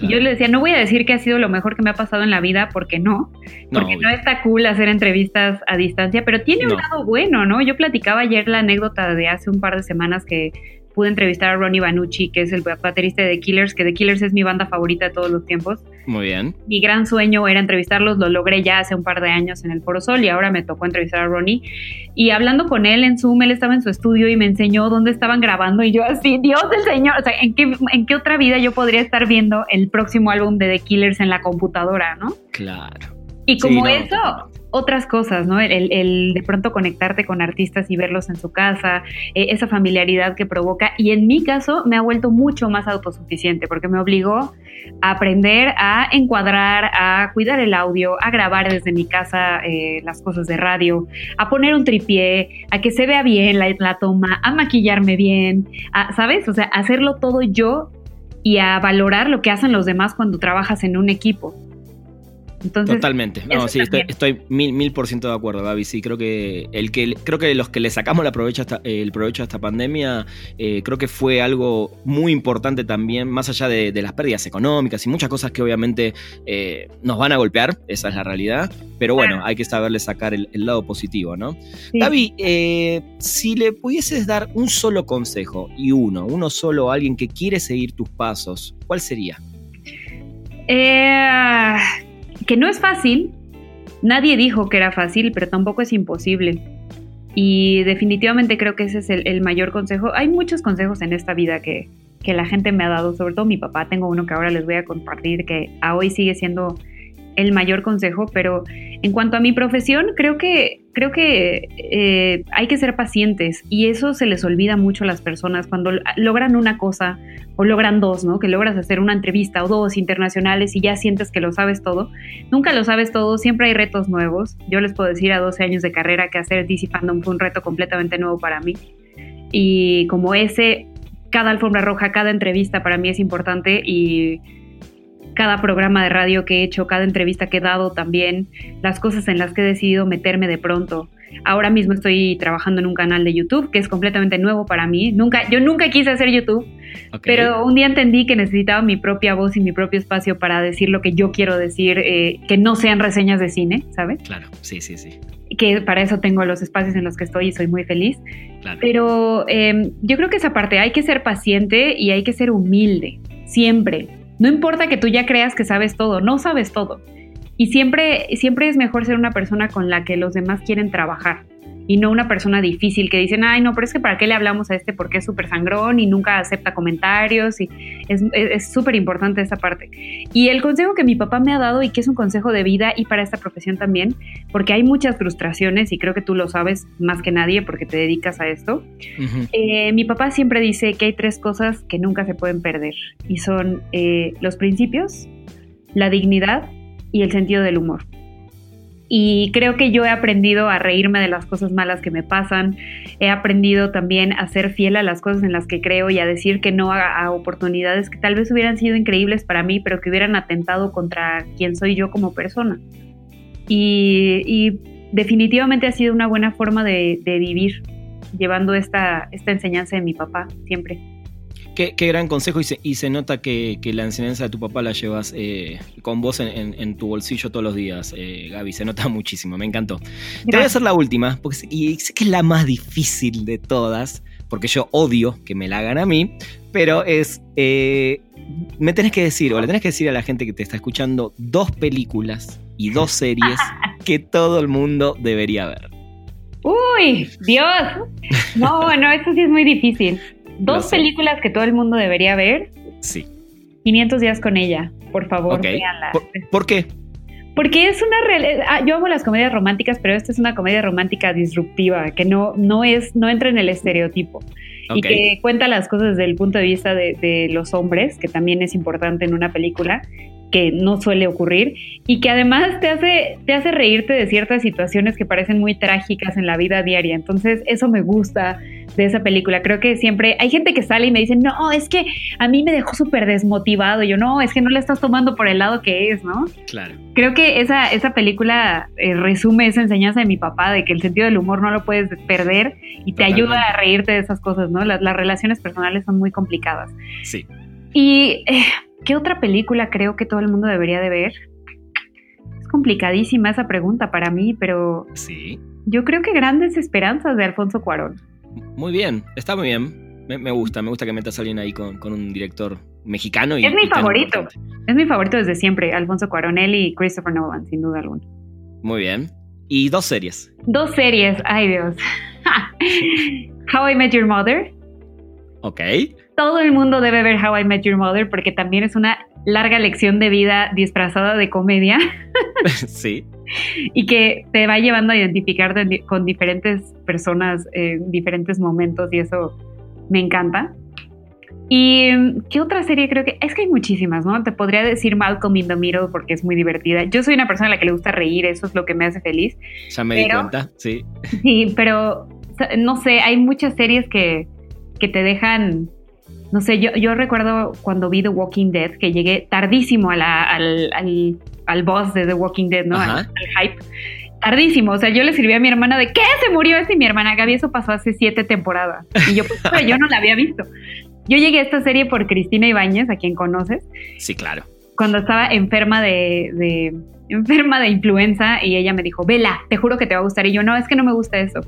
S3: Y yo les decía, no voy a decir que ha sido lo mejor que me ha pasado en la vida, porque no, porque no, está cool hacer entrevistas a distancia, pero tiene un lado bueno, ¿no? Yo platicaba ayer la anécdota de hace un par de semanas que pude entrevistar a Ronnie Banucci, que es el baterista de The Killers, que The Killers es mi banda favorita de todos los tiempos.
S2: Muy bien.
S3: Mi gran sueño era entrevistarlos, lo logré ya hace un par de años en el Foro Sol y ahora me tocó entrevistar a Ronnie. Y hablando con él en Zoom, él estaba en su estudio y me enseñó dónde estaban grabando y yo así, Dios del Señor, o sea, ¿en qué, en qué otra vida yo podría estar viendo el próximo álbum de The Killers en la computadora, ¿no?
S2: Claro.
S3: Y como eso, otras cosas, ¿no? El, de pronto conectarte con artistas y verlos en su casa, eh, esa familiaridad que provoca. Y en mi caso me ha vuelto mucho más autosuficiente porque me obligó a aprender a encuadrar, a cuidar el audio, a grabar desde mi casa eh, las cosas de radio, a poner un tripié, a que se vea bien la, la toma, a maquillarme bien, ¿sabes? O sea, hacerlo todo yo y a valorar lo que hacen los demás cuando trabajas en un equipo.
S2: Totalmente. No, sí, estoy, mil, mil por ciento de acuerdo, Gaby. Sí, creo que el que creo que los que le sacamos la provecho el provecho a esta pandemia, eh, creo que fue algo muy importante también, más allá de, las pérdidas económicas y muchas cosas que obviamente eh, nos van a golpear, esa es la realidad. Pero bueno, hay que saberle sacar el, lado positivo, ¿no? Gaby, eh, si le pudieses dar un solo consejo y uno, uno solo a alguien que quiere seguir tus pasos, ¿cuál sería?
S3: Eh que no es fácil, nadie dijo que era fácil, pero tampoco es imposible. Y definitivamente creo que ese es el, mayor consejo. Hay muchos consejos en esta vida que, que la gente me ha dado, sobre todo mi papá. Tengo uno que ahora les voy a compartir que a hoy sigue siendo el mayor consejo, pero en cuanto a mi profesión, creo que, creo que eh, hay que ser pacientes y eso se les olvida mucho a las personas cuando logran una cosa o logran dos, ¿no? Que logras hacer una entrevista o dos internacionales y ya sientes que lo sabes todo. Nunca lo sabes todo, siempre hay retos nuevos. Yo les puedo decir a 12 años de carrera que hacer DC fue un reto completamente nuevo para mí. Y como ese, cada alfombra roja, cada entrevista para mí es importante y cada programa de radio que he hecho, cada entrevista que he dado también, las cosas en las que he decidido meterme de pronto. Ahora mismo estoy trabajando en un canal de YouTube que es completamente nuevo para mí. Nunca, yo nunca quise hacer YouTube, pero un día entendí que necesitaba mi propia voz y mi propio espacio para decir lo que yo quiero decir, eh, que no sean reseñas de cine, ¿sabes?
S2: Claro, sí, sí, sí.
S3: Que para eso tengo los espacios en los que estoy y soy muy feliz. Pero em, yo creo que esa parte hay que ser paciente y hay que ser humilde, siempre no importa que tú ya creas que sabes todo, no sabes todo. Y siempre, siempre es mejor ser una persona con la que los demás quieren trabajar y no una persona difícil que dicen, ay, no, pero es que para qué le hablamos a este porque es súper sangrón y nunca acepta comentarios y es súper importante esa parte. Y el consejo que mi papá me ha dado y que es un consejo de vida y para esta profesión también, porque hay muchas frustraciones y creo que tú lo sabes más que nadie porque te dedicas a esto, eh, mi papá siempre dice que hay tres cosas que nunca se pueden perder y son eh, los principios, la dignidad y el sentido del humor. Y creo que yo he aprendido a reírme de las cosas malas que me pasan. He aprendido también a ser fiel a las cosas en las que creo y a decir que no a, oportunidades que tal vez hubieran sido increíbles para mí, pero que hubieran atentado contra quien soy yo como persona. Y, definitivamente ha sido una buena forma de, de vivir, llevando esta, esta enseñanza de mi papá siempre.
S2: Qué, gran consejo y se, nota que, la enseñanza de tu papá la llevas eh, con vos en, tu bolsillo todos los días, eh, Gaby. Se nota muchísimo, me encantó. Te voy a hacer la última, porque, y sé que es la más difícil de todas, porque yo odio que me la hagan a mí, pero es, eh, me tenés que decir, o le tenés que decir a la gente que te está escuchando, dos películas y dos series que todo el mundo debería ver.
S3: Uy, Dios. No, bueno, eso sí es muy difícil. Dos películas que todo el mundo debería ver.
S2: Sí.
S3: 500 días con ella, por favor,
S2: ¿Por, qué?
S3: Porque es una ah, yo amo las comedias románticas, pero esta es una comedia romántica disruptiva que no no es no entra en el estereotipo y que cuenta las cosas desde el punto de vista de, de, los hombres, que también es importante en una película que no suele ocurrir y que además te hace, te hace reírte de ciertas situaciones que parecen muy trágicas en la vida diaria. Entonces, eso me gusta de esa película. Creo que siempre hay gente que sale y me dice, no, es que a mí me dejó súper desmotivado. Yo, no, es que no le estás tomando por el lado que es, ¿no?
S2: Claro.
S3: Creo que esa, esa película eh, resume esa enseñanza de mi papá, de que el sentido del humor no lo puedes perder y te ayuda a reírte de esas cosas, ¿no? Las, las relaciones personales son muy complicadas.
S2: Sí.
S3: Y eh, ¿Qué otra película creo que todo el mundo debería de ver? Es complicadísima esa pregunta para mí, pero...
S2: Sí.
S3: Yo creo que Grandes Esperanzas de Alfonso Cuarón.
S2: Muy bien, está muy bien. Me, gusta, me gusta que metas a alguien ahí con, un director mexicano. Y,
S3: es mi favorito. Es mi favorito desde siempre, Alfonso Cuarón, él y Christopher Nolan, sin duda alguna.
S2: Muy bien. Y dos series.
S3: Dos series, ay Dios. How I Met Your Mother.
S2: Ok
S3: todo el mundo debe ver How I Met Your Mother porque también es una larga lección de vida disfrazada de comedia.
S2: sí.
S3: Y que te va llevando a identificar con diferentes personas en diferentes momentos y eso me encanta. ¿Y qué otra serie creo que? Es que hay muchísimas, ¿no? Te podría decir Malcolm in the Middle porque es muy divertida. Yo soy una persona a la que le gusta reír, eso es lo que me hace feliz.
S2: Ya me di cuenta, sí.
S3: Sí, pero no sé, hay muchas series que, que te dejan no sé, yo, yo recuerdo cuando vi The Walking Dead, que llegué tardísimo al, al, al, boss de The Walking Dead, ¿no? Al, hype. Tardísimo, o sea, yo le escribí a mi hermana de ¿qué? Se murió ese y mi hermana Gaby, eso pasó hace siete temporadas. Y yo, pues, pero yo no la había visto. Yo llegué a esta serie por Cristina Ibáñez, a quien conoces.
S2: Sí, claro.
S3: Cuando estaba enferma de enferma de influenza y ella me dijo, vela, te juro que te va a gustar. Y yo, no, es que no me gusta eso.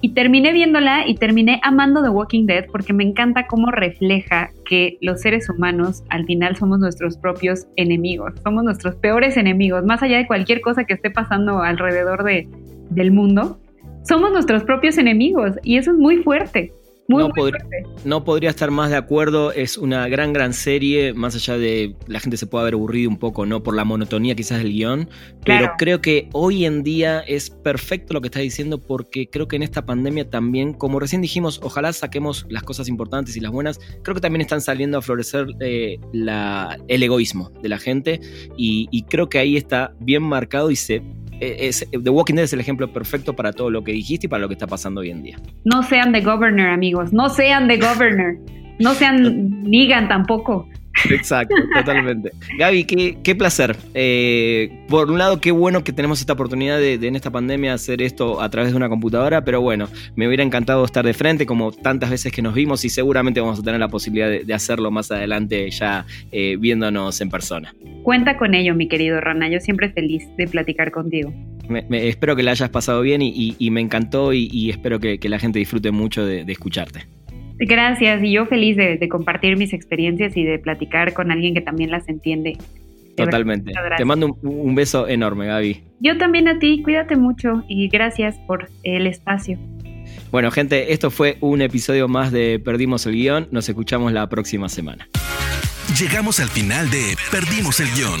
S3: Y terminé viéndola y terminé amando The Walking Dead porque me encanta cómo refleja que los seres humanos al final somos nuestros propios enemigos, somos nuestros peores enemigos, más allá de cualquier cosa que esté pasando alrededor de, del mundo, somos nuestros propios enemigos y eso es muy fuerte
S2: no, podría estar más de acuerdo. Es una gran, gran serie. Más allá de la gente se puede haber aburrido un poco, ¿no? Por la monotonía quizás del guion. Pero creo que hoy en día es perfecto lo que estás diciendo porque creo que en esta pandemia también, como recién dijimos, ojalá saquemos las cosas importantes y las buenas. Creo que también están saliendo a florecer eh, el egoísmo de la gente. y creo que ahí está bien marcado y se eh, The Walking Dead es el ejemplo perfecto para todo lo que dijiste y para lo que está pasando hoy en día.
S3: No sean The Governor, amigos. No sean The Governor. No sean Negan tampoco.
S2: Exacto, totalmente. Gaby, qué, placer. Eh, por un lado, qué bueno que tenemos esta oportunidad de, en esta pandemia hacer esto a través de una computadora, pero bueno, me hubiera encantado estar de frente como tantas veces que nos vimos y seguramente vamos a tener la posibilidad de, hacerlo más adelante ya eh, viéndonos en persona.
S3: Cuenta con ello, mi querido Rana. Yo siempre feliz de platicar contigo.
S2: espero que la hayas pasado bien y, me encantó y, espero que, la gente disfrute mucho de escucharte.
S3: Gracias, y yo feliz de, compartir mis experiencias y de platicar con alguien que también las entiende.
S2: Totalmente. Te mando un, beso enorme, Gaby.
S3: Yo también a ti, cuídate mucho y gracias por el espacio.
S2: Bueno, gente, esto fue un episodio más de Perdimos el Guión. Nos escuchamos la próxima semana.
S1: Llegamos al final de Perdimos el Guión.